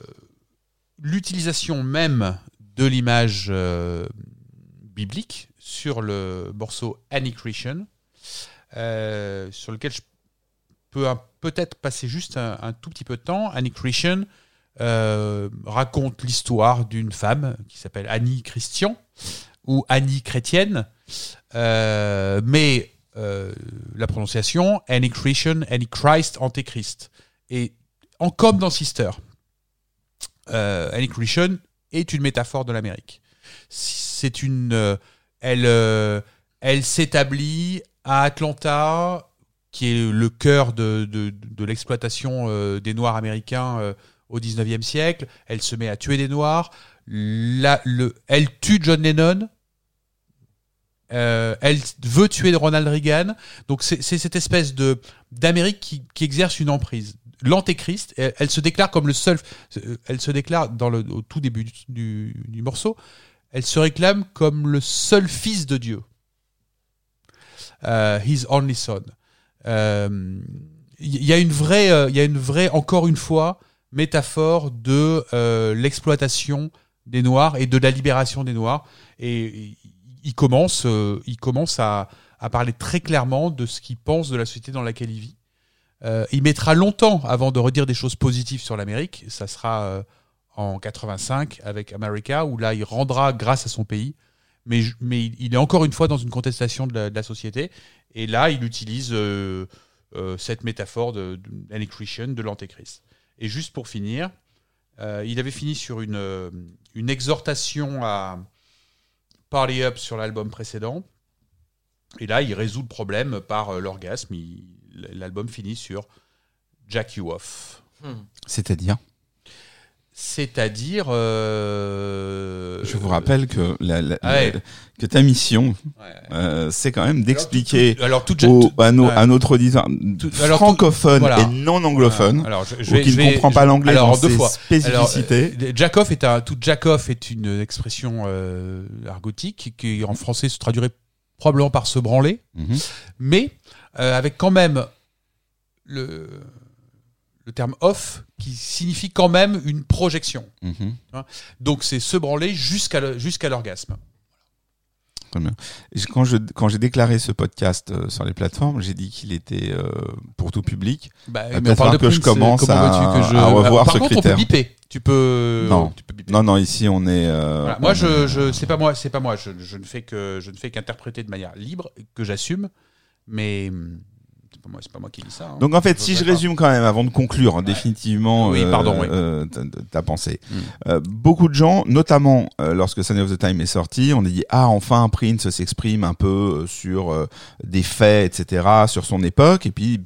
l'utilisation même de l'image biblique sur le morceau Annie-Christian, euh, sur lequel je peux peut-être passer juste un, tout petit peu de temps. Annie-Christian euh, raconte l'histoire d'une femme qui s'appelle Annie Christian ou Annie chrétienne, euh, mais euh, la prononciation Annie Christian, Annie Christ, Antéchrist. Et en comme dans Sister, euh, Annie Christian est une métaphore de l'Amérique. C'est une, elle, euh, elle s'établit à Atlanta, qui est le cœur de, l'exploitation euh, des Noirs américains euh, au 19e siècle. Elle se met à tuer des Noirs. Elle tue John Lennon. Elle veut tuer Ronald Reagan. Donc c'est cette espèce d'Amérique qui, exerce une emprise. L'antéchrist, elle, se déclare comme le seul. Elle se déclare dans le au tout début du morceau. Elle se réclame comme le seul fils de Dieu. Euh, his only son. Euh, Il y a une vraie, euh, il y a une vraie, encore une fois, métaphore de euh, l'exploitation des Noirs et de la libération des Noirs. Et il- commence, euh, il commence à, à parler très clairement de ce qu'il pense de la société dans laquelle il vit. Euh, il mettra longtemps avant de redire des choses positives sur l'Amérique. Ça sera euh, en 85 avec America, où là, il rendra grâce à son pays. Mais, mais il, il est encore une fois dans une contestation de la, de la société. Et là, il utilise euh, euh, cette métaphore de, de de l'antéchrist. Et juste pour finir, euh, il avait fini sur une, une exhortation à Party Up sur l'album précédent. Et là, il résout le problème par euh, l'orgasme. L'album finit sur Jack You Off. C'est-à-dire, C'est-à-dire. euh, je vous rappelle que, la, la- Ah ouais. la- que ta mission, Ouais. euh, c'est quand même d'expliquer Alors, tout, au- tout- à, nos, à notre alors, francophone voilà. et non anglophone, Alors, je, je ou qui ne comprend pas l'anglais alors, dans deux ses fois. Alors, spécificités. euh, est un tout jack off est une expression euh, argotique qui en français se traduirait probablement par se branler, Mhm. mais euh, avec quand même le le terme off qui signifie quand même une projection. Mhm. Donc c'est se branler jusqu'à jusqu'à l'orgasme. Très bien. Quand je quand j'ai déclaré ce podcast euh, sur les plateformes, j'ai dit qu'il était euh, pour tout public. Bah, va peut-être falloir que je commence à- que je... à revoir Par ce contre, critère. on peut biper. Tu peux. Non. Tu peux biper. Non, non, ici on est. euh, Voilà. on Moi, est- je, je, c'est pas moi, c'est pas moi. Je, je ne fais que, je ne fais qu'interpréter de manière libre, que j'assume, mais hum, c'est pas moi, c'est pas moi qui dis ça. hein. Donc en fait, si je résume quand même, avant de conclure hein, définitivement Oui, euh, pardon, oui. euh, ta, ta pensée, Mm. euh, beaucoup de gens, notamment euh, lorsque Sunny of the Time est sorti, on a dit ah enfin Prince s'exprime un peu euh, sur euh, des faits, etc., sur son époque, et puis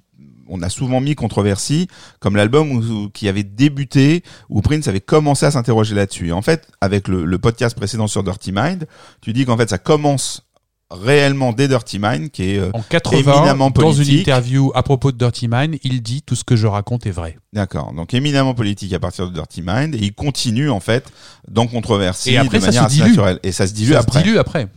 on a souvent mis controversie comme l'album qui avait débuté où Prince avait commencé à s'interroger là-dessus. En fait, avec le, le podcast précédent sur Dirty Mind, tu dis qu'en fait ça commence réellement dès Dirty Mind, qui est euh, En 80, éminemment dans une politique. interview à propos de Dirty Mind, il dit tout ce que je raconte est vrai. D'accord. Donc éminemment politique à partir de Dirty Mind et il continue en fait dans controversie Et après, de ça manière se assez dilue. naturelle et ça se dilue Ça après. se dilue après.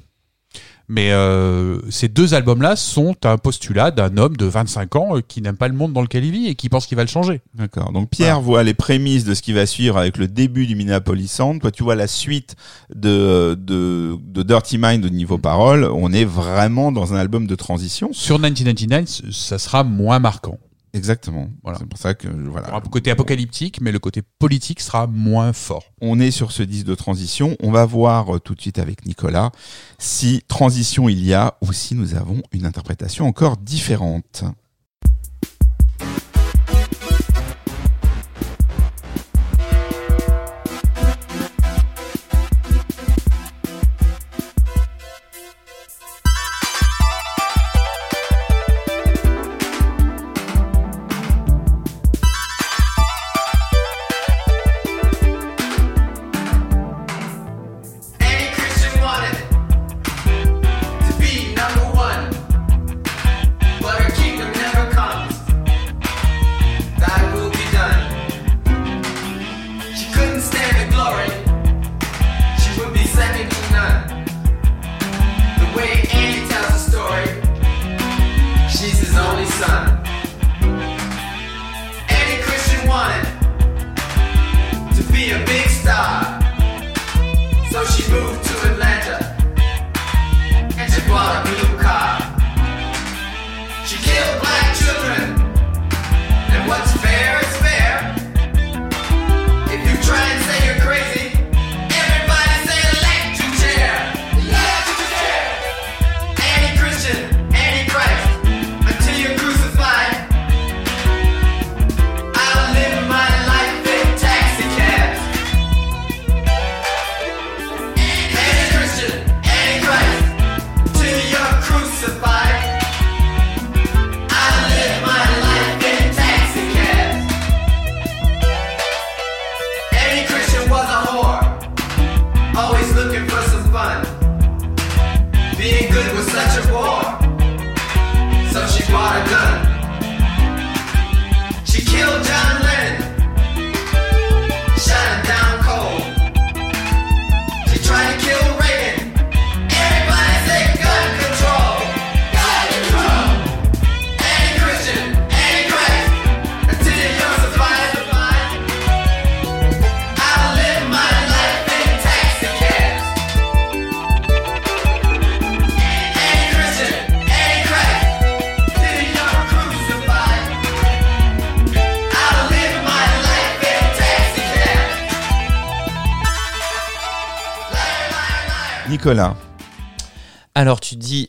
Mais euh, ces deux albums-là sont un postulat d'un homme de 25 ans euh, qui n'aime pas le monde dans lequel il vit et qui pense qu'il va le changer. D'accord. Donc Pierre voit les prémices de ce qui va suivre avec le début du Minneapolis Sound. Toi, tu vois la suite de de, de Dirty Mind au niveau parole. On est vraiment dans un album de transition. Sur 1999, c- ça sera moins marquant. Exactement. Voilà. C'est pour ça que voilà. un côté apocalyptique, mais le côté politique sera moins fort. On est sur ce disque de transition. On va voir euh, tout de suite avec Nicolas si transition il y a ou si nous avons une interprétation encore différente.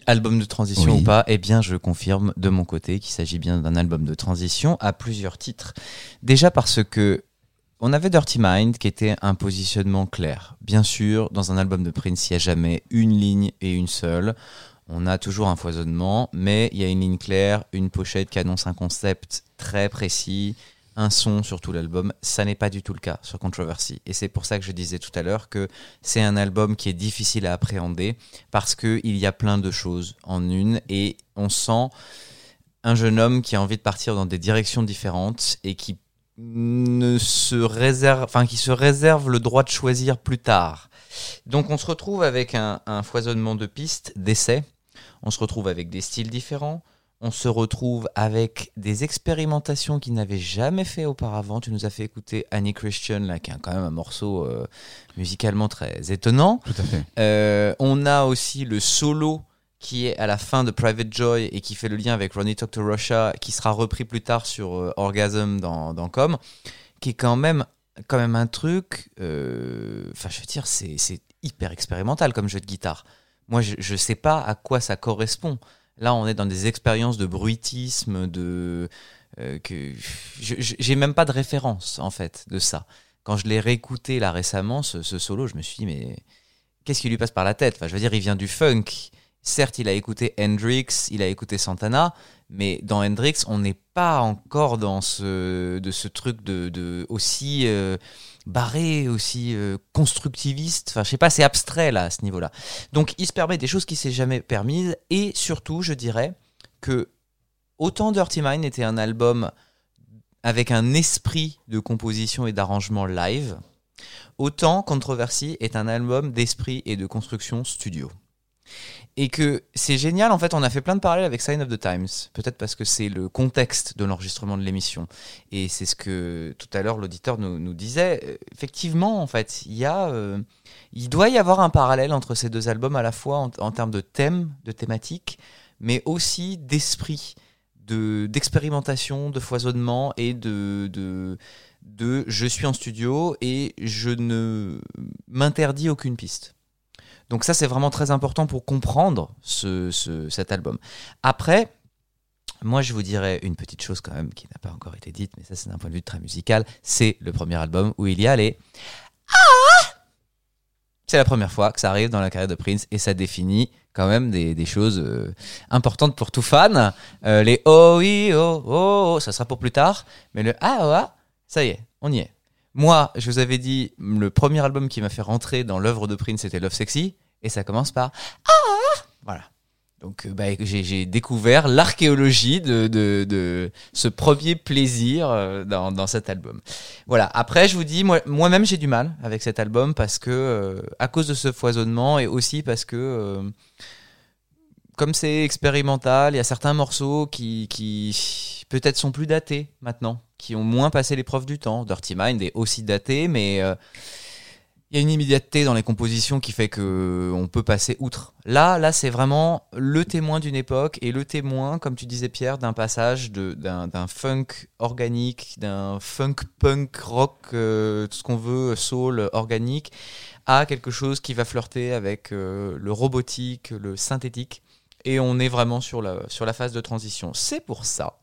Album de transition Oui. ou pas Eh bien je confirme de mon côté qu'il s'agit bien d'un album de transition à plusieurs titres. Déjà parce que on avait Dirty Mind qui était un positionnement clair. Bien sûr, dans un album de Prince, il n'y a jamais une ligne et une seule. On a toujours un foisonnement, mais il y a une ligne claire, une pochette qui annonce un concept très précis, un son sur tout l'album. Ça n'est pas du tout le cas sur Controversy. Et c'est pour ça que je disais tout à l'heure que c'est un album qui est difficile à appréhender parce qu'il y a plein de choses en une et on sent un jeune homme qui a envie de partir dans des directions différentes et qui ne se réserve, enfin qui se réserve le droit de choisir plus tard. Donc on se retrouve avec un, un foisonnement de pistes, d'essais. On se retrouve avec des styles différents. On se retrouve avec des expérimentations qu'il n'avait jamais fait auparavant. Tu nous as fait écouter Annie Christian, là, qui est quand même un morceau euh, musicalement très étonnant. Tout à fait. Euh, on a aussi le solo qui est à la fin de Private Joy et qui fait le lien avec Ronnie Talk to Russia, qui sera repris plus tard sur euh, Orgasm dans, dans Com, qui est quand même, quand même un truc. euh, Enfin, je veux dire, c'est c'est hyper expérimental comme jeu de guitare. Moi, je ne sais pas à quoi ça correspond. Là, on est dans des expériences de bruitisme, de euh, que j'ai même pas de référence en fait de ça. Quand je l'ai réécouté là récemment, ce, ce solo, je me suis dit mais qu'est-ce qui lui passe par la tête? Enfin, je veux dire, il vient du funk. Certes, il a écouté Hendrix, il a écouté Santana, mais dans Hendrix, on n'est pas encore dans ce, de ce truc de, de aussi euh, barré, aussi euh, constructiviste. Enfin, je sais pas, c'est abstrait là à ce niveau-là. Donc, il se permet des choses qui s'est jamais permises, et surtout, je dirais que autant Dirty Mind était un album avec un esprit de composition et d'arrangement live, autant Controversy est un album d'esprit et de construction studio. Et que c'est génial, en fait, on a fait plein de parallèles avec Sign of the Times. Peut-être parce que c'est le contexte de l'enregistrement de l'émission. Et c'est ce que tout à l'heure l'auditeur nous, disait. Euh, Effectivement, en fait, il y a, euh, il doit y avoir un parallèle entre ces deux albums à la fois en, en termes de thème, de thématique, mais aussi d'esprit, de d'expérimentation, de foisonnement et de, de de je suis en studio et je ne m'interdis aucune piste. Donc ça, c'est vraiment très important pour comprendre ce, ce- cet album. Après, moi, je vous dirais une petite chose quand même qui n'a pas encore été dite, mais ça, c'est d'un point de vue très musical. C'est le premier album où il y a les Ah C'est la première fois que ça arrive dans la carrière de Prince et ça définit quand même des, des choses euh, importantes pour tout fan. Euh, les oh oui, oh, oh, oh, ça sera pour plus tard. Mais le ah, oh, ah, ça y est, on y est. Moi, je vous avais dit, le premier album qui m'a fait rentrer dans l'œuvre de Prince, c'était Love Sexy, et ça commence par Ah Voilà. Donc, euh, bah, j'ai découvert l'archéologie de, de, ce premier plaisir euh, dans, dans cet album. Voilà. Après, je vous dis, moi- moi-même, j'ai du mal avec cet album parce que, euh, à cause de ce foisonnement, et aussi parce que, comme c'est expérimental, il y a certains morceaux qui, qui peut-être sont plus datés maintenant, qui ont moins passé l'épreuve du temps. Dirty Mind est aussi daté, mais il y a une immédiateté dans les compositions qui fait que on peut passer outre. Là, là, c'est vraiment le témoin d'une époque et le témoin, comme tu disais Pierre, d'un passage d'un funk organique, d'un funk punk rock, euh, tout ce qu'on veut, soul organique, à quelque chose qui va flirter avec euh, le robotique, le synthétique. Et on est vraiment sur la, sur la phase de transition. C'est pour ça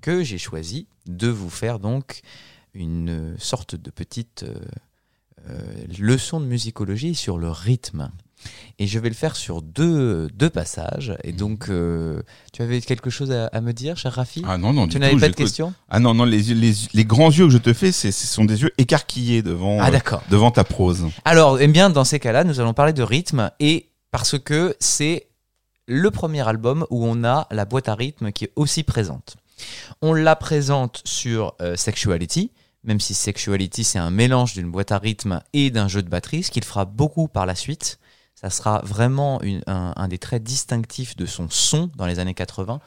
que j'ai choisi de vous faire donc une sorte de petite euh, euh, leçon de musicologie sur le rythme. Et je vais le faire sur deux, deux passages. Et donc, euh, tu avais quelque chose à, à me dire, cher Rafi? Ah non, non, Tu n'avais pas de j'écoute. questions? Ah non, non, les, les, les grands yeux que je te fais, c'est, ce sont des yeux écarquillés devant, Ah euh, devant ta prose. Alors, eh bien, dans ces cas-là, nous allons parler de rythme et parce que c'est le premier album où on a la boîte à rythme qui est aussi présente. On la présente sur euh, Sexuality, même si Sexuality c'est un mélange d'une boîte à rythme et d'un jeu de batterie, ce qu'il fera beaucoup par la suite. Ça sera vraiment un, un des traits distinctifs de son son dans les années 80,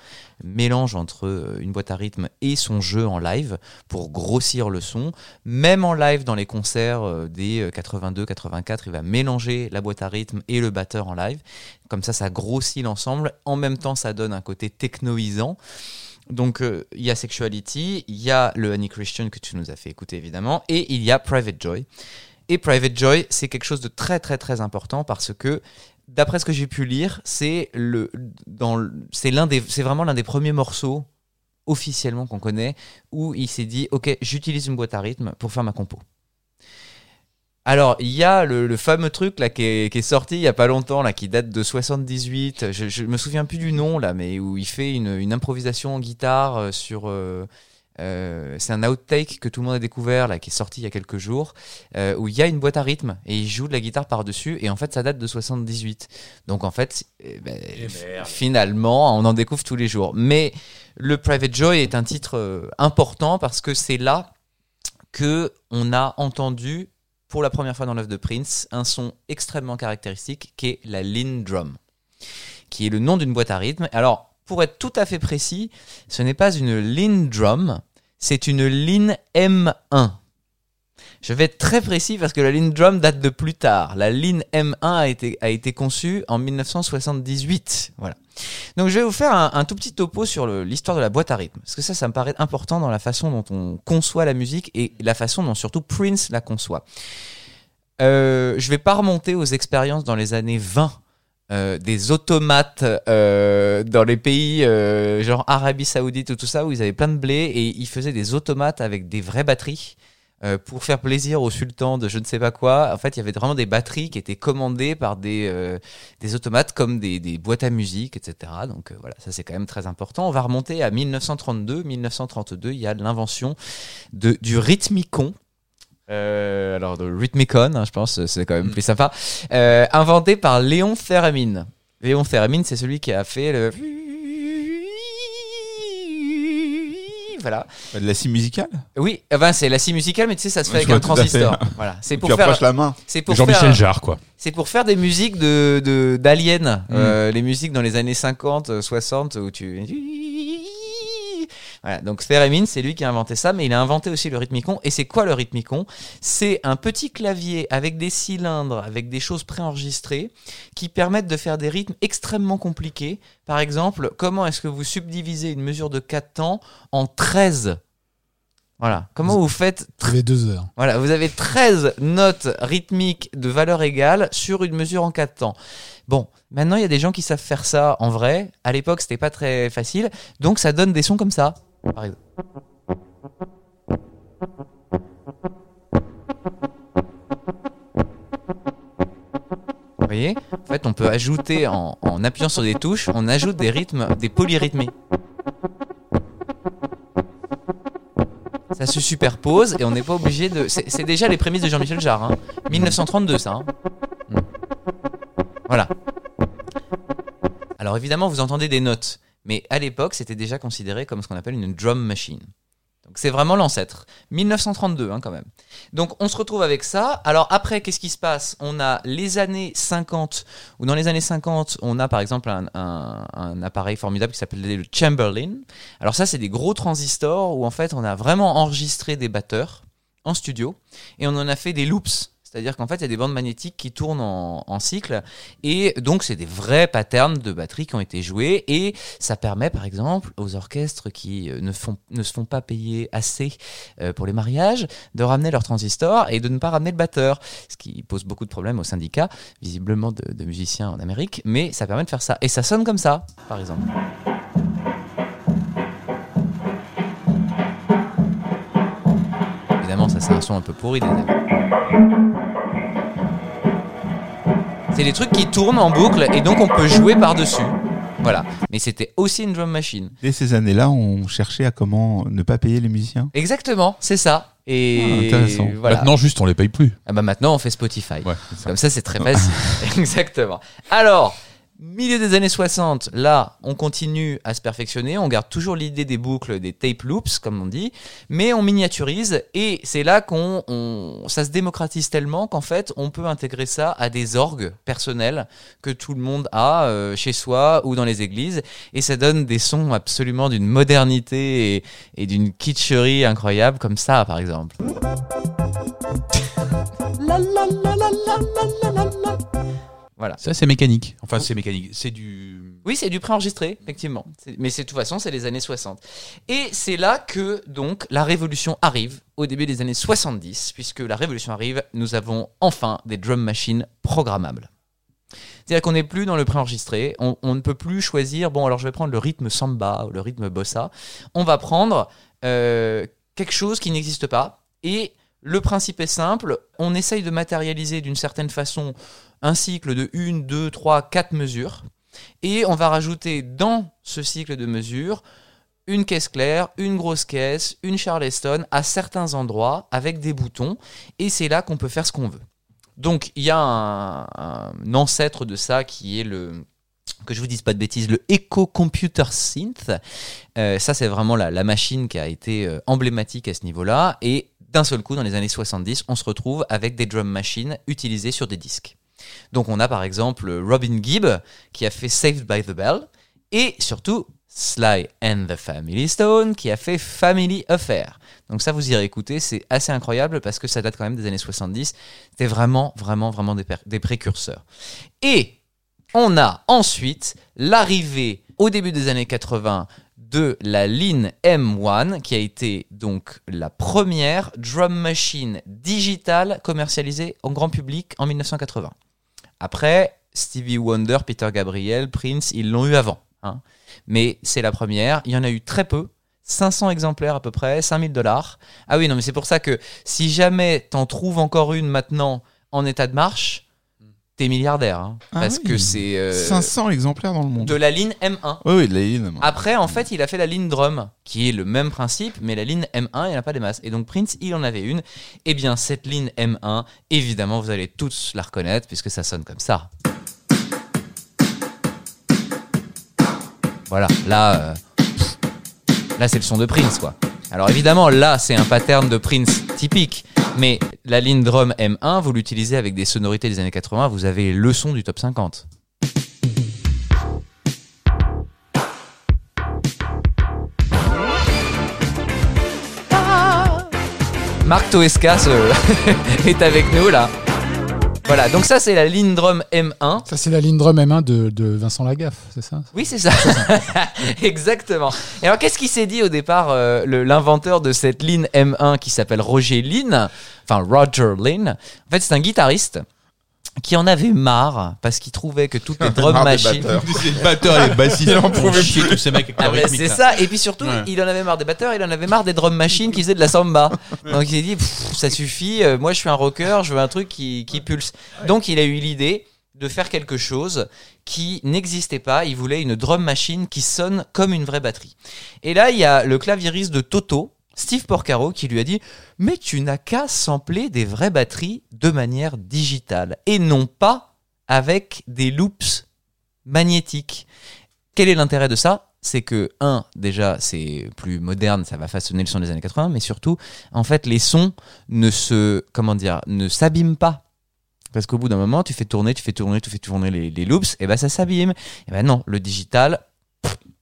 mélange entre euh, une boîte à rythme et son jeu en live pour grossir le son. Même en live dans les concerts euh, des 82-84, il va mélanger la boîte à rythme et le batteur en live. Comme ça, ça grossit l'ensemble. En même temps, ça donne un côté technoisant. Donc, euh, il y a Sexuality, il y a le Honey Christian que tu nous as fait écouter évidemment, et il y a Private Joy. Et Private Joy, c'est quelque chose de très très très important parce que d'après ce que j'ai pu lire, c'est le dans c'est l'un des c'est vraiment l'un des premiers morceaux officiellement qu'on connaît où il s'est dit OK, j'utilise une boîte à rythme pour faire ma compo. Alors, il y a le, le fameux truc là qui est, qui est sorti il y a pas longtemps là qui date de 78, je, je me souviens plus du nom là mais où il fait une, une improvisation en guitare euh, sur euh, euh, c'est un outtake que tout le monde a découvert là qui est sorti il y a quelques jours euh, où il y a une boîte à rythme et il joue de la guitare par-dessus et en fait ça date de 78. Donc en fait eh ben, finalement on en découvre tous les jours. Mais le Private Joy est un titre important parce que c'est là que on a entendu pour la première fois dans l'œuvre de Prince un son extrêmement caractéristique qui est la Lin Drum, qui est le nom d'une boîte à rythme. Alors pour être tout à fait précis, ce n'est pas une Lin Drum, c'est une Lin M1. Je vais être très précis parce que la Lin Drum date de plus tard. La Lin M1 a été, a été conçue en 1978. Voilà. Donc je vais vous faire un, tout petit topo sur l'histoire de la boîte à rythme. Parce que ça, ça me paraît important dans la façon dont on conçoit la musique et la façon dont surtout Prince la conçoit. Euh, je vais pas remonter aux expériences dans les années 20 euh, des automates euh, dans les pays euh, genre Arabie Saoudite ou tout ça où ils avaient plein de blé et ils faisaient des automates avec des vraies batteries euh, pour faire plaisir au sultan de je ne sais pas quoi. En fait, il y avait vraiment des batteries qui étaient commandées par des, euh, des automates comme des, des boîtes à musique, etc. Donc euh, voilà, ça c'est quand même très important. On va remonter à 1932. 1932, il y a l'invention du rythmicon. Alors, de Rhythmicon, hein, je pense, c'est quand même plus sympa. Inventé par Léon Theremin. Léon Theremin, c'est celui qui a fait le. Voilà. Pas de la scie musicale Oui, eh ben, c'est la scie musicale, mais tu sais, ça se fait avec un transistor. Voilà. C'est pour Tu faire. la main. C'est pour Jean-Michel faire. Jarre, quoi. C'est pour faire des musiques de de- d'aliens, Euh, les musiques dans les années 50, euh, 60 où tu voilà, donc Theremin, c'est lui qui a inventé ça, mais il a inventé aussi le rythmicon. Et c'est quoi le rythmicon C'est un petit clavier avec des cylindres, avec des choses préenregistrées, qui permettent de faire des rythmes extrêmement compliqués. Par exemple, comment est-ce que vous subdivisez une mesure de 4 temps en 13 Voilà. Comment vous faites Tous les deux heures. voilà, vous avez 13 notes rythmiques de valeur égale sur une mesure en 4 temps. Bon, maintenant il y a des gens qui savent faire ça en vrai. À l'époque, c'était pas très facile, donc ça donne des sons comme ça. Par exemple. Vous voyez? En fait, on peut ajouter en, appuyant sur des touches, on ajoute des rythmes, des polyrythmés. Ça se superpose et on n'est pas obligé de. C'est déjà les prémices de Jean-Michel Jarre. hein. 1932, ça. hein. Voilà. Alors évidemment, vous entendez des notes, mais à l'époque, c'était déjà considéré comme ce qu'on appelle une drum machine. Donc c'est vraiment l'ancêtre. 1932 hein, quand même. Donc on se retrouve avec ça. Alors après, qu'est-ce qui se passe? On a les années 50, ou dans les années 50, on a par exemple un appareil formidable qui s'appelle le Chamberlain. Alors ça, c'est des gros transistors où en fait on a vraiment enregistré des batteurs en studio et on en a fait des loops. C'est-à-dire qu'en fait, il y a des bandes magnétiques qui tournent en, cycle et donc c'est des vrais patterns de batterie qui ont été joués et ça permet par exemple aux orchestres qui euh, ne, se font pas payer assez euh, pour les mariages de ramener leurs transistors et de ne pas ramener le batteur, ce qui pose beaucoup de problèmes aux syndicats, visiblement de, musiciens en Amérique, mais ça permet de faire ça. Et ça sonne comme ça, par exemple. Évidemment, ça c'est un son un peu pourri, les amis. C'est des trucs qui tournent en boucle et donc on peut jouer par-dessus. Voilà. Mais c'était aussi une drum machine. Dès ces années-là, on cherchait à comment ne pas payer les musiciens. Exactement, c'est ça. Et Ah, voilà. Maintenant, juste, on les paye plus. Ah bah maintenant on fait Spotify. Ouais, ça. Comme ça, c'est très facile. Exactement. Alors, milieu des années 60, là, on continue à se perfectionner. On garde toujours l'idée des boucles, des tape loops, comme on dit, mais on miniaturise et c'est là qu'on, on- ça se démocratise tellement qu'en fait, on peut intégrer ça à des orgues personnels que tout le monde a euh, chez soi ou dans les églises et ça donne des sons absolument d'une modernité et, et d'une kitscherie incroyable, comme ça, par exemple. Voilà. Ça, c'est mécanique. Enfin, c'est mécanique. C'est du. Oui, c'est du préenregistré, effectivement. Mais c'est de toute façon, c'est les années 60. Et c'est là que donc la révolution arrive au début des années 70, puisque la révolution arrive, nous avons enfin des drum machines programmables. C'est-à-dire qu'on n'est plus dans le préenregistré. On, on ne peut plus choisir, bon, alors je vais prendre le rythme samba ou le rythme bossa. On va prendre euh, quelque chose qui n'existe pas. Et le principe est simple. On essaye de matérialiser d'une certaine façon un cycle de 1, 2, 3, 4 mesures. Et on va rajouter dans ce cycle de mesures une caisse claire, une grosse caisse, une Charleston à certains endroits avec des boutons. Et c'est là qu'on peut faire ce qu'on veut. Donc il y a un, ancêtre de ça qui est le que je vous dise pas de bêtises, le Echo Computer Synth. Euh, ça, c'est vraiment la, la machine qui a été euh, emblématique à ce niveau-là. Et d'un seul coup, dans les années 70, on se retrouve avec des drum machines utilisées sur des disques. Donc on a par exemple Robin Gibb qui a fait Saved by the Bell et surtout Sly and the Family Stone qui a fait Family Affair. Donc ça vous irez écouter, c'est assez incroyable parce que ça date quand même des années 70. C'était vraiment, vraiment, vraiment des, précurseurs. Et on a ensuite l'arrivée au début des années 80 de la Lean M1 qui a été donc la première drum machine digitale commercialisée en grand public en 1980. Après, Stevie Wonder, Peter Gabriel, Prince, ils l'ont eu avant. hein. Mais c'est la première. Il y en a eu très peu. 500 exemplaires à peu près, 5000 dollars. Ah oui, non, mais c'est pour ça que si jamais t'en trouves encore une maintenant en état de marche, t'es milliardaire. hein. Ah parce oui. que c'est euh, 500 exemplaires dans le monde. de la ligne M1. Oui, oui, de la ligne. Après, en fait, il a fait la ligne drum, qui est le même principe, mais la ligne M1, il n'y en a pas des masses. Et donc Prince, il en avait une. Eh bien, cette ligne M1, évidemment, vous allez tous la reconnaître, puisque ça sonne comme ça. Voilà, là, euh, là c'est le son de Prince, quoi. Alors évidemment, là, c'est un pattern de Prince typique. Mais la ligne drum M1, vous l'utilisez avec des sonorités des années 80, vous avez le son du top 50. Marc Toesca est avec nous là. Voilà, donc ça c'est la ligne drum M1. Ça, c'est la ligne drum M1 de, de Vincent Lagaffe, c'est ça? Oui, c'est ça. Exactement. Et alors, qu'est-ce qui s'est dit au départ, euh, l'inventeur de cette ligne M1 qui s'appelle Roger Lynn, enfin Roger Lynn En fait, c'est un guitariste qui en avait marre parce qu'il trouvait que toutes les drum machines. batteurs. C'est le batteur et le bassiste. Il en pouvait chier tous ces mecs avec Ah ben, rythmique, c'est ça, et puis surtout, Ouais. il en avait marre des batteurs, il en avait marre des drum machines qui faisaient de la samba. Donc il s'est dit, Pff, ça suffit, euh, moi je suis un rocker, je veux un truc qui, qui pulse. Donc il a eu l'idée de faire quelque chose qui n'existait pas, il voulait une drum machine qui sonne comme une vraie batterie. Et là, il y a le claviériste de Toto, Steve Porcaro, qui lui a dit, mais tu n'as qu'à sampler des vraies batteries de manière digitale, et non pas avec des loops magnétiques. Quel est l'intérêt de ça? C'est que, un, déjà, c'est plus moderne, ça va façonner le son des années 80, mais surtout, en fait, les sons ne se, comment dire, ne s'abîment pas. Parce qu'au bout d'un moment, tu fais tourner, tu fais tourner, tu fais tourner les, loops, et ben ça s'abîme. Et ben non, le digital,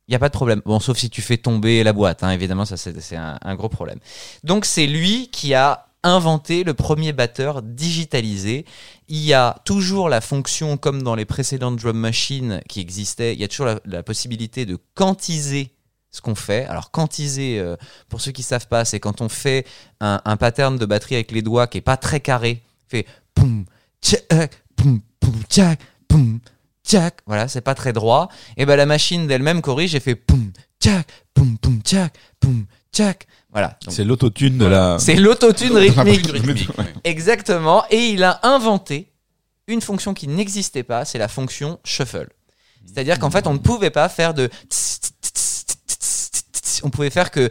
il n'y a pas de problème. Bon, sauf si tu fais tomber la boîte, hein, évidemment, ça c'est un, gros problème. Donc c'est lui qui a inventé le premier batteur digitalisé. Il y a toujours la fonction, comme dans les précédentes drum machines qui existaient, il y a toujours la, possibilité de quantiser ce qu'on fait. Alors quantiser, euh, pour ceux qui savent pas, c'est quand on fait un, un pattern de batterie avec les doigts qui est pas très carré, fait poum, tchac, poum, poum, tchac, poum, tchac. Voilà, c'est pas très droit. Et ben la machine d'elle-même corrige et fait poum, tchac, poum, poum, tchac, poum, tchac. Voilà. C'est l'autotune de la. C'est l'autotune rythmique. Exactement. Et il a inventé une fonction qui n'existait pas, c'est la fonction shuffle. C'est-à-dire qu'en fait, on ne pouvait pas faire de. On pouvait faire que.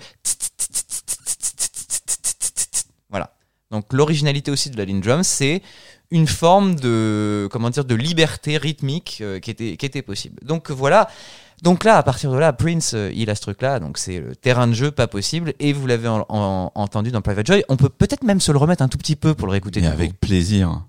Voilà. Donc l'originalité aussi de la ligne drum, c'est une forme de comment dire de liberté rythmique euh, qui était qui était possible. Donc voilà. Donc là, à partir de là, Prince, euh, il a ce truc-là, donc c'est le terrain de jeu pas possible. Et vous l'avez en- en- entendu dans Private Joy. On peut peut-être même se le remettre un tout petit peu pour le réécouter. Mais avec plaisir.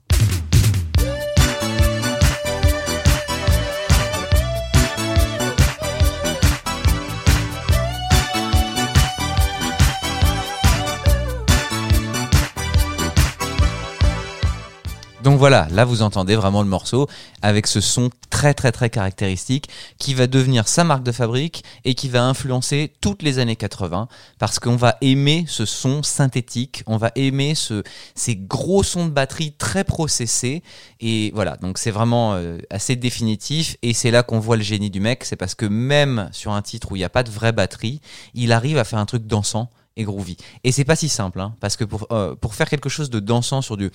Donc voilà, là vous entendez vraiment le morceau avec ce son très très très caractéristique qui va devenir sa marque de fabrique et qui va influencer toutes les années 80 parce qu'on va aimer ce son synthétique, on va aimer ce, ces gros sons de batterie très processés et voilà, donc c'est vraiment euh, assez définitif et c'est là qu'on voit le génie du mec, c'est parce que même sur un titre où il n'y a pas de vraie batterie, il arrive à faire un truc dansant et groovy. Et c'est pas si simple, hein, parce que euh, pour faire quelque chose de dansant sur du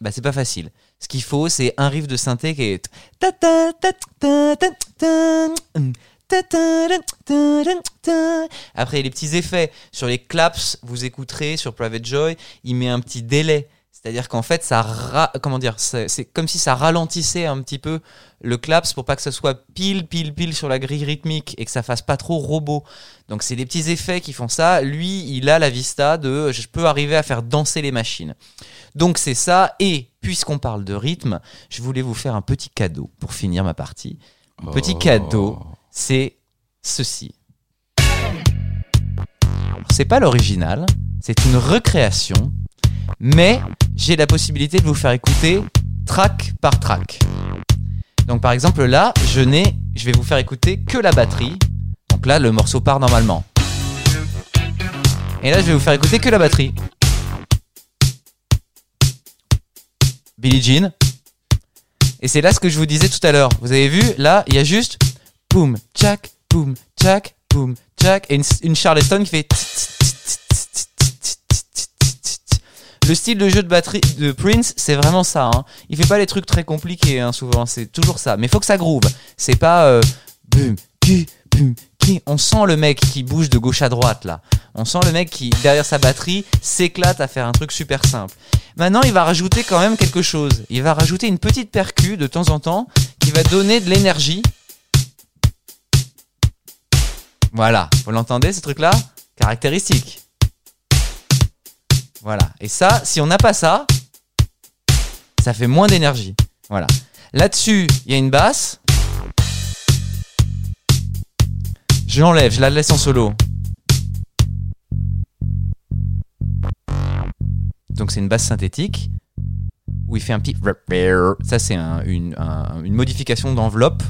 bah c'est pas facile. Ce qu'il faut, c'est un riff de synthé qui est après les petits effets sur les claps, vous écouterez sur Private Joy, il met un petit délai. C'est-à-dire qu'en fait, ça ra- comment dire, c'est comme si ça ralentissait un petit peu le claps pour pas que ça soit pile pile pile sur la grille rythmique et que ça fasse pas trop robot. Donc c'est des petits effets qui font ça. Lui, il a la vista de je peux arriver à faire danser les machines. Donc c'est ça. Et puisqu'on parle de rythme, je voulais vous faire un petit cadeau pour finir ma partie. Petit Oh. cadeau, c'est ceci. C'est pas l'original, c'est une recréation, mais j'ai la possibilité de vous faire écouter track par track. Donc par exemple là, je n'ai, je vais vous faire écouter que la batterie. Donc là, le morceau part normalement. Et là, je vais vous faire écouter que la batterie. Billie Jean. Et c'est là ce que je vous disais tout à l'heure. Vous avez vu, là, il y a juste boum, tchac, boum, tchac, boum, tchac, et une, une Charleston qui fait. Le style de jeu de batterie de Prince, c'est vraiment ça. Hein. Il fait pas les trucs très compliqués, hein, souvent. C'est toujours ça. Mais faut que ça groove. C'est pas euh, qui, qui. On sent le mec qui bouge de gauche à droite là. On sent le mec qui, derrière sa batterie, s'éclate à faire un truc super simple. Maintenant, il va rajouter quand même quelque chose. Il va rajouter une petite percu de temps en temps qui va donner de l'énergie. Voilà, vous l'entendez ce truc-là? Caractéristique. Voilà. Et ça, si on n'a pas ça, ça fait moins d'énergie. Voilà. Là-dessus, il y a une basse. Je l'enlève, je la laisse en solo. Donc c'est une basse synthétique où il fait un petit. Ça c'est un- une, un- une modification d'enveloppe.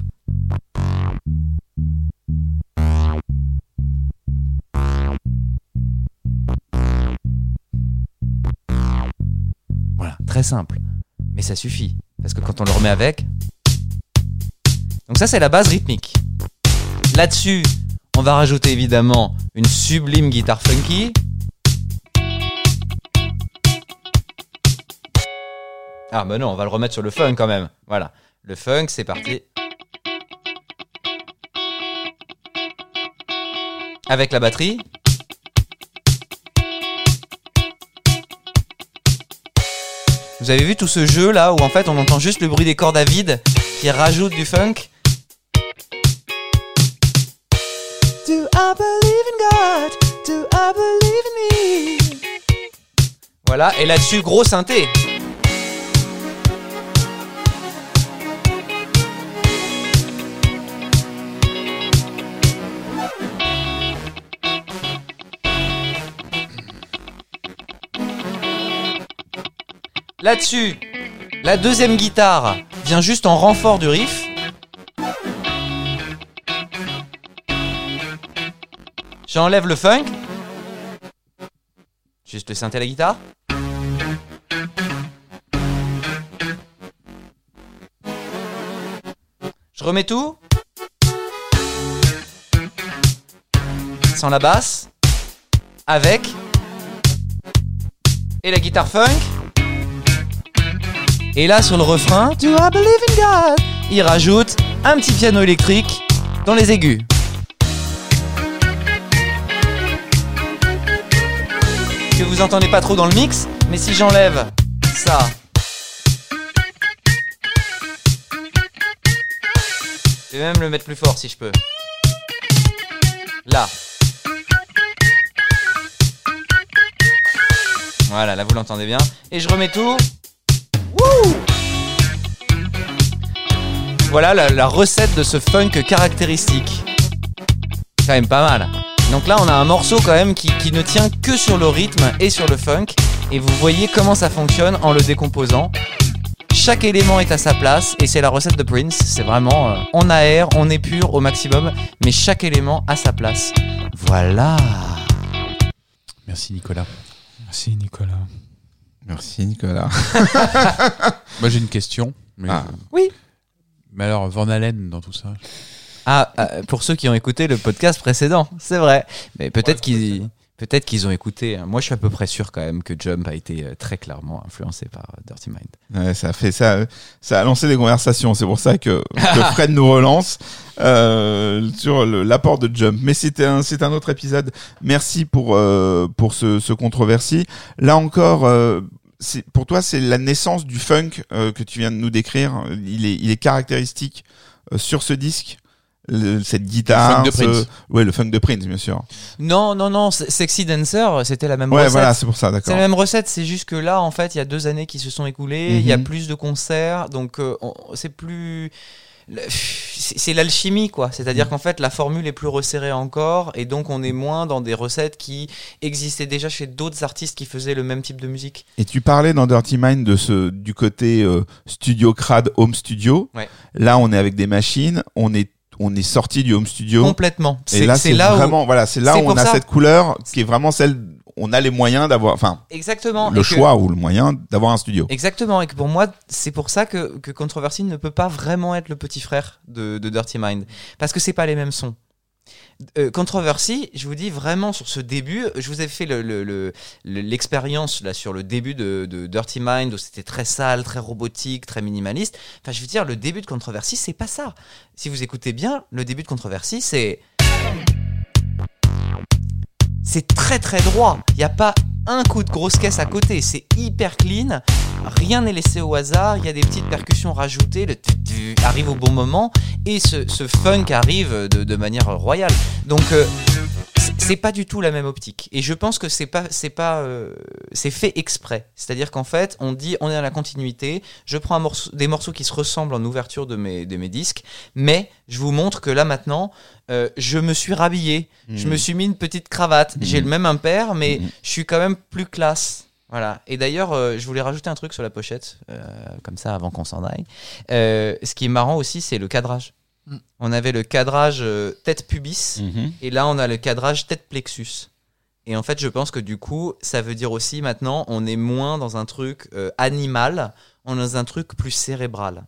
Très simple. Mais ça suffit. Parce que quand on le remet avec. Donc ça c'est la base rythmique. Là-dessus, on va rajouter évidemment une sublime guitare funky. Ah bah non, on va le remettre sur le funk quand même. Voilà. Le funk, c'est parti. Avec la batterie. Vous avez vu tout ce jeu là où en fait on entend juste le bruit des cordes à vide qui rajoute du funk? Do I believe in God? Do I believe in me? Voilà, et là-dessus, gros synthé. Là-dessus, la deuxième guitare vient juste en renfort du riff. J'enlève le funk. Juste le synthé la guitare. Je remets tout. Sans la basse. Avec. Et la guitare funk. Et là, sur le refrain, Do I believe in God? Il rajoute un petit piano électrique dans les aigus. Que vous entendez pas trop dans le mix, mais si j'enlève ça. Je vais même le mettre plus fort si je peux. Là. Voilà, là vous l'entendez bien. Et je remets tout. Wouh voilà la, la recette de ce funk caractéristique. C'est quand même pas mal. Donc là, on a un morceau quand même qui, qui ne tient que sur le rythme et sur le funk. Et vous voyez comment ça fonctionne en le décomposant. Chaque élément est à sa place et c'est la recette de Prince. C'est vraiment, euh, on aère, on épure au maximum, mais chaque élément à sa place. Voilà. Merci Nicolas. Merci Nicolas. Merci Nicolas. Moi j'ai une question. Mais, Ah. Oui. Mais alors Van Halen dans tout ça Ah, euh, pour ceux qui ont écouté le podcast précédent, c'est vrai. Mais peut-être qu'ils peut-être qu'ils ont écouté. hein. Moi, je suis à peu près sûr quand même que Jump a été euh, très clairement influencé par euh, Dirty Mind. Ouais, ça a fait ça, ça a lancé des conversations. C'est pour ça que, que Fred nous relance euh, sur le- l'apport de Jump. Mais c'était un, c'est un autre épisode. Merci pour euh, pour ce, ce controversie. Là encore, euh, pour toi, c'est la naissance du funk euh, que tu viens de nous décrire. Il est, il est caractéristique euh, sur ce disque. Le- cette guitare, de ce- Prince. ouais, le funk de Prince, bien sûr. Non, non, non. Sexy Dancer, c'était la même Ouais, recette. voilà, c'est pour ça, C'est d'accord. la même recette, c'est juste que là, en fait, il y a deux années qui se sont écoulées, il y a Mhm. plus de concerts, donc euh, c'est plus. C'est l'alchimie, quoi. C'est-à-dire Mhm. qu'en fait, la formule est plus resserrée encore, et donc on est moins dans des recettes qui existaient déjà chez d'autres artistes qui faisaient le même type de musique. Et tu parlais dans Dirty Mind de ce du côté euh, studio crade home studio. Ouais. Là, on est avec des machines, on est on est sorti du home studio. Complètement. Et C'est là, c'est là où. vraiment voilà, c'est là où on a ça- cette couleur qui est vraiment celle on a les moyens d'avoir enfin Exactement. le que- choix ou le moyen d'avoir un studio. Exactement, et que pour moi, c'est pour ça que, que Controversy ne peut pas vraiment être le petit frère de, de Dirty Mind. Parce que c'est pas les mêmes sons. Euh, Controversy, je vous dis vraiment sur ce début, je vous ai fait le- le- le- le- l'expérience là sur le début de, de Dirty Mind où c'était très sale, très robotique, très minimaliste. Enfin, je veux dire, le début de Controversy, c'est pas ça. Si vous écoutez bien, le début de Controversy, c'est c'est très très droit. Il n'y a pas un coup de grosse caisse à côté. C'est hyper clean. Rien n'est laissé au hasard. Il y a des petites percussions rajoutées. Le tu- arrive au bon moment. Et ce, ce funk arrive de, de manière royale. Donc, euh, c'est- pas du tout la même optique. Et je pense que c'est pas, c'est pas, euh, c'est fait exprès. C'est-à-dire qu'en fait, on dit, on est dans la continuité. Je prends un morceau, des morceaux qui se ressemblent en ouverture de mes, de mes disques, mais je vous montre que là maintenant, euh, je me suis rhabillé, je me suis mis une petite cravate. J'ai le même impair, mais Mhm. je suis quand même plus classe. Voilà. Et d'ailleurs, euh, je voulais rajouter un truc sur la pochette, comme ça, avant qu'on s'en aille. Ce qui est marrant aussi, c'est le cadrage. Mm. On avait le cadrage euh, tête pubis. Mhm. Et là, on a le cadrage tête plexus. Et en fait, je pense que du coup, ça veut dire aussi maintenant, on est moins dans un truc euh, animal, on est dans un truc plus cérébral.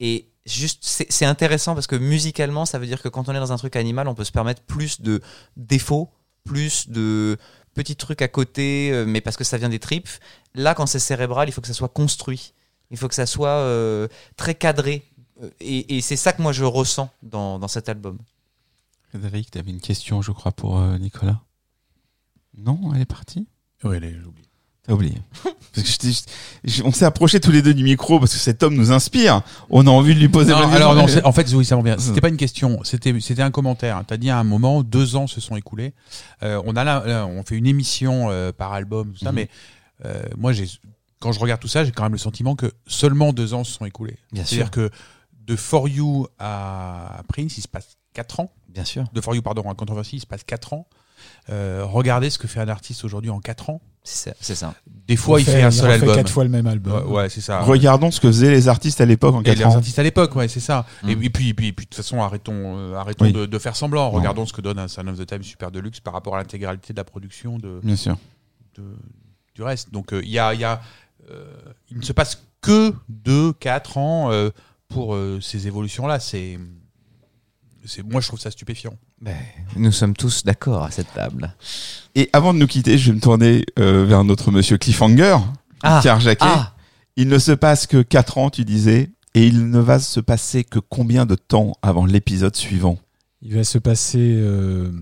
Et juste, c'est intéressant parce que musicalement, ça veut dire que quand on est dans un truc animal, on peut se permettre plus de défauts, plus de petits trucs à côté, euh, mais parce que ça vient des tripes. Là, quand c'est cérébral, il faut que ça soit construit. Il faut que ça soit euh, très cadré. Et, et c'est ça que moi je ressens dans, dans cet album. Frédéric, tu avais une question, je crois, pour euh, Nicolas. Non, elle est partie? Oui, allez, j'ai oublié. T'as oublié. Parce que je t'ai- je- on s'est approché tous les deux du micro parce que cet homme nous inspire. On a envie de lui poser Non, alors non, en fait, oui, ça revient. C'était pas une question, c'était c'était un commentaire. T'as dit à un moment, deux ans se sont écoulés. Euh, on a là, là, on fait une émission euh, par album, tout ça, Mhm. mais euh, moi, j'ai quand je regarde tout ça, j'ai quand même le sentiment que seulement deux ans se sont écoulés. Bien C'est-à-dire que de For You à Prince, il se passe quatre ans. Bien sûr. De For You, pardon, à Controversy, il se passe quatre ans. Euh, regardez ce que fait un artiste aujourd'hui en quatre ans. C'est ça. c'est ça. Des fois, il refait- fait un seul album. quatre fois le même album. Ouais, ouais, c'est ça. Regardons ce que faisaient les artistes à l'époque en Et 4 les ans. artistes à l'époque, ouais, c'est ça. Et, Mm. et puis, et puis, et puis, de toute façon, arrêtons, euh, arrêtons Oui. de, de faire semblant. Non. Regardons ce que donne un Son of the Time Super Deluxe par rapport à l'intégralité de la production de, Bien sûr. de- du reste. Donc, euh, il y a, il y a, euh, il ne se passe que 2, 4 ans euh, pour euh, ces évolutions-là. C'est, c'est, moi, je trouve ça stupéfiant. Nous sommes tous d'accord à cette table. Et avant de nous quitter, je vais me tourner euh, vers notre monsieur Cliffhanger, Ah, Pierre Jacquet. ah Il ne se passe que 4 ans, tu disais, et il ne va se passer que combien de temps avant l'épisode suivant? Il va se passer euh,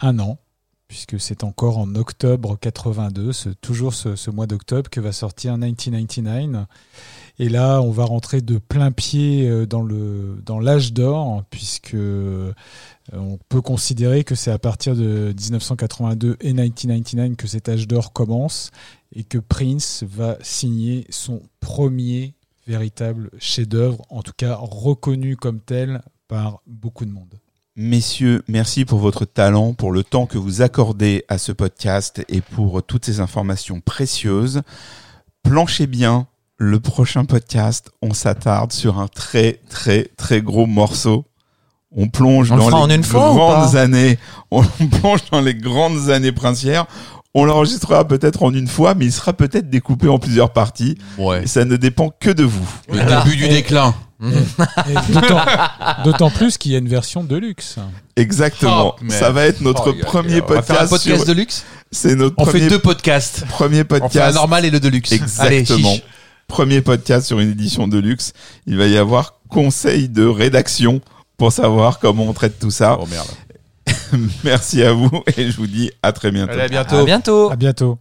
un an, puisque c'est encore en octobre 82, ce- toujours ce, ce mois d'octobre, que va sortir 1999. Et là, on va rentrer de plein pied euh, dans l'âge d'or, puisque euh, on peut considérer que c'est à partir de 1982 et 1999 que cet âge d'or commence, et que Prince va signer son premier véritable chef-d'œuvre, en tout cas reconnu comme tel par beaucoup de monde. Messieurs, merci pour votre talent, pour le temps que vous accordez à ce podcast et pour toutes ces informations précieuses. Planchez bien le prochain podcast. On s'attarde sur un très, très, très gros morceau. On plonge On le dans les grandes années. On plonge dans les grandes années princières. On l'enregistrera peut-être en une fois, mais il sera peut-être découpé en plusieurs parties. Ouais. Et ça ne dépend que de vous. Le début du déclin. Et d'autant- D'autant plus qu'il y a une version de luxe. Exactement. Oh, ça va être notre Oh, premier On va faire un podcast. podcast sur- de luxe. C'est notre On premier, fait deux podcasts. premier On fait un podcast. normal et le de luxe. Exactement. Premier podcast sur une édition de luxe. Il va y avoir conseil de rédaction pour savoir comment on traite tout ça. Oh merde. Merci à vous et je vous dis à très bientôt. Allez, à bientôt. À bientôt. À bientôt.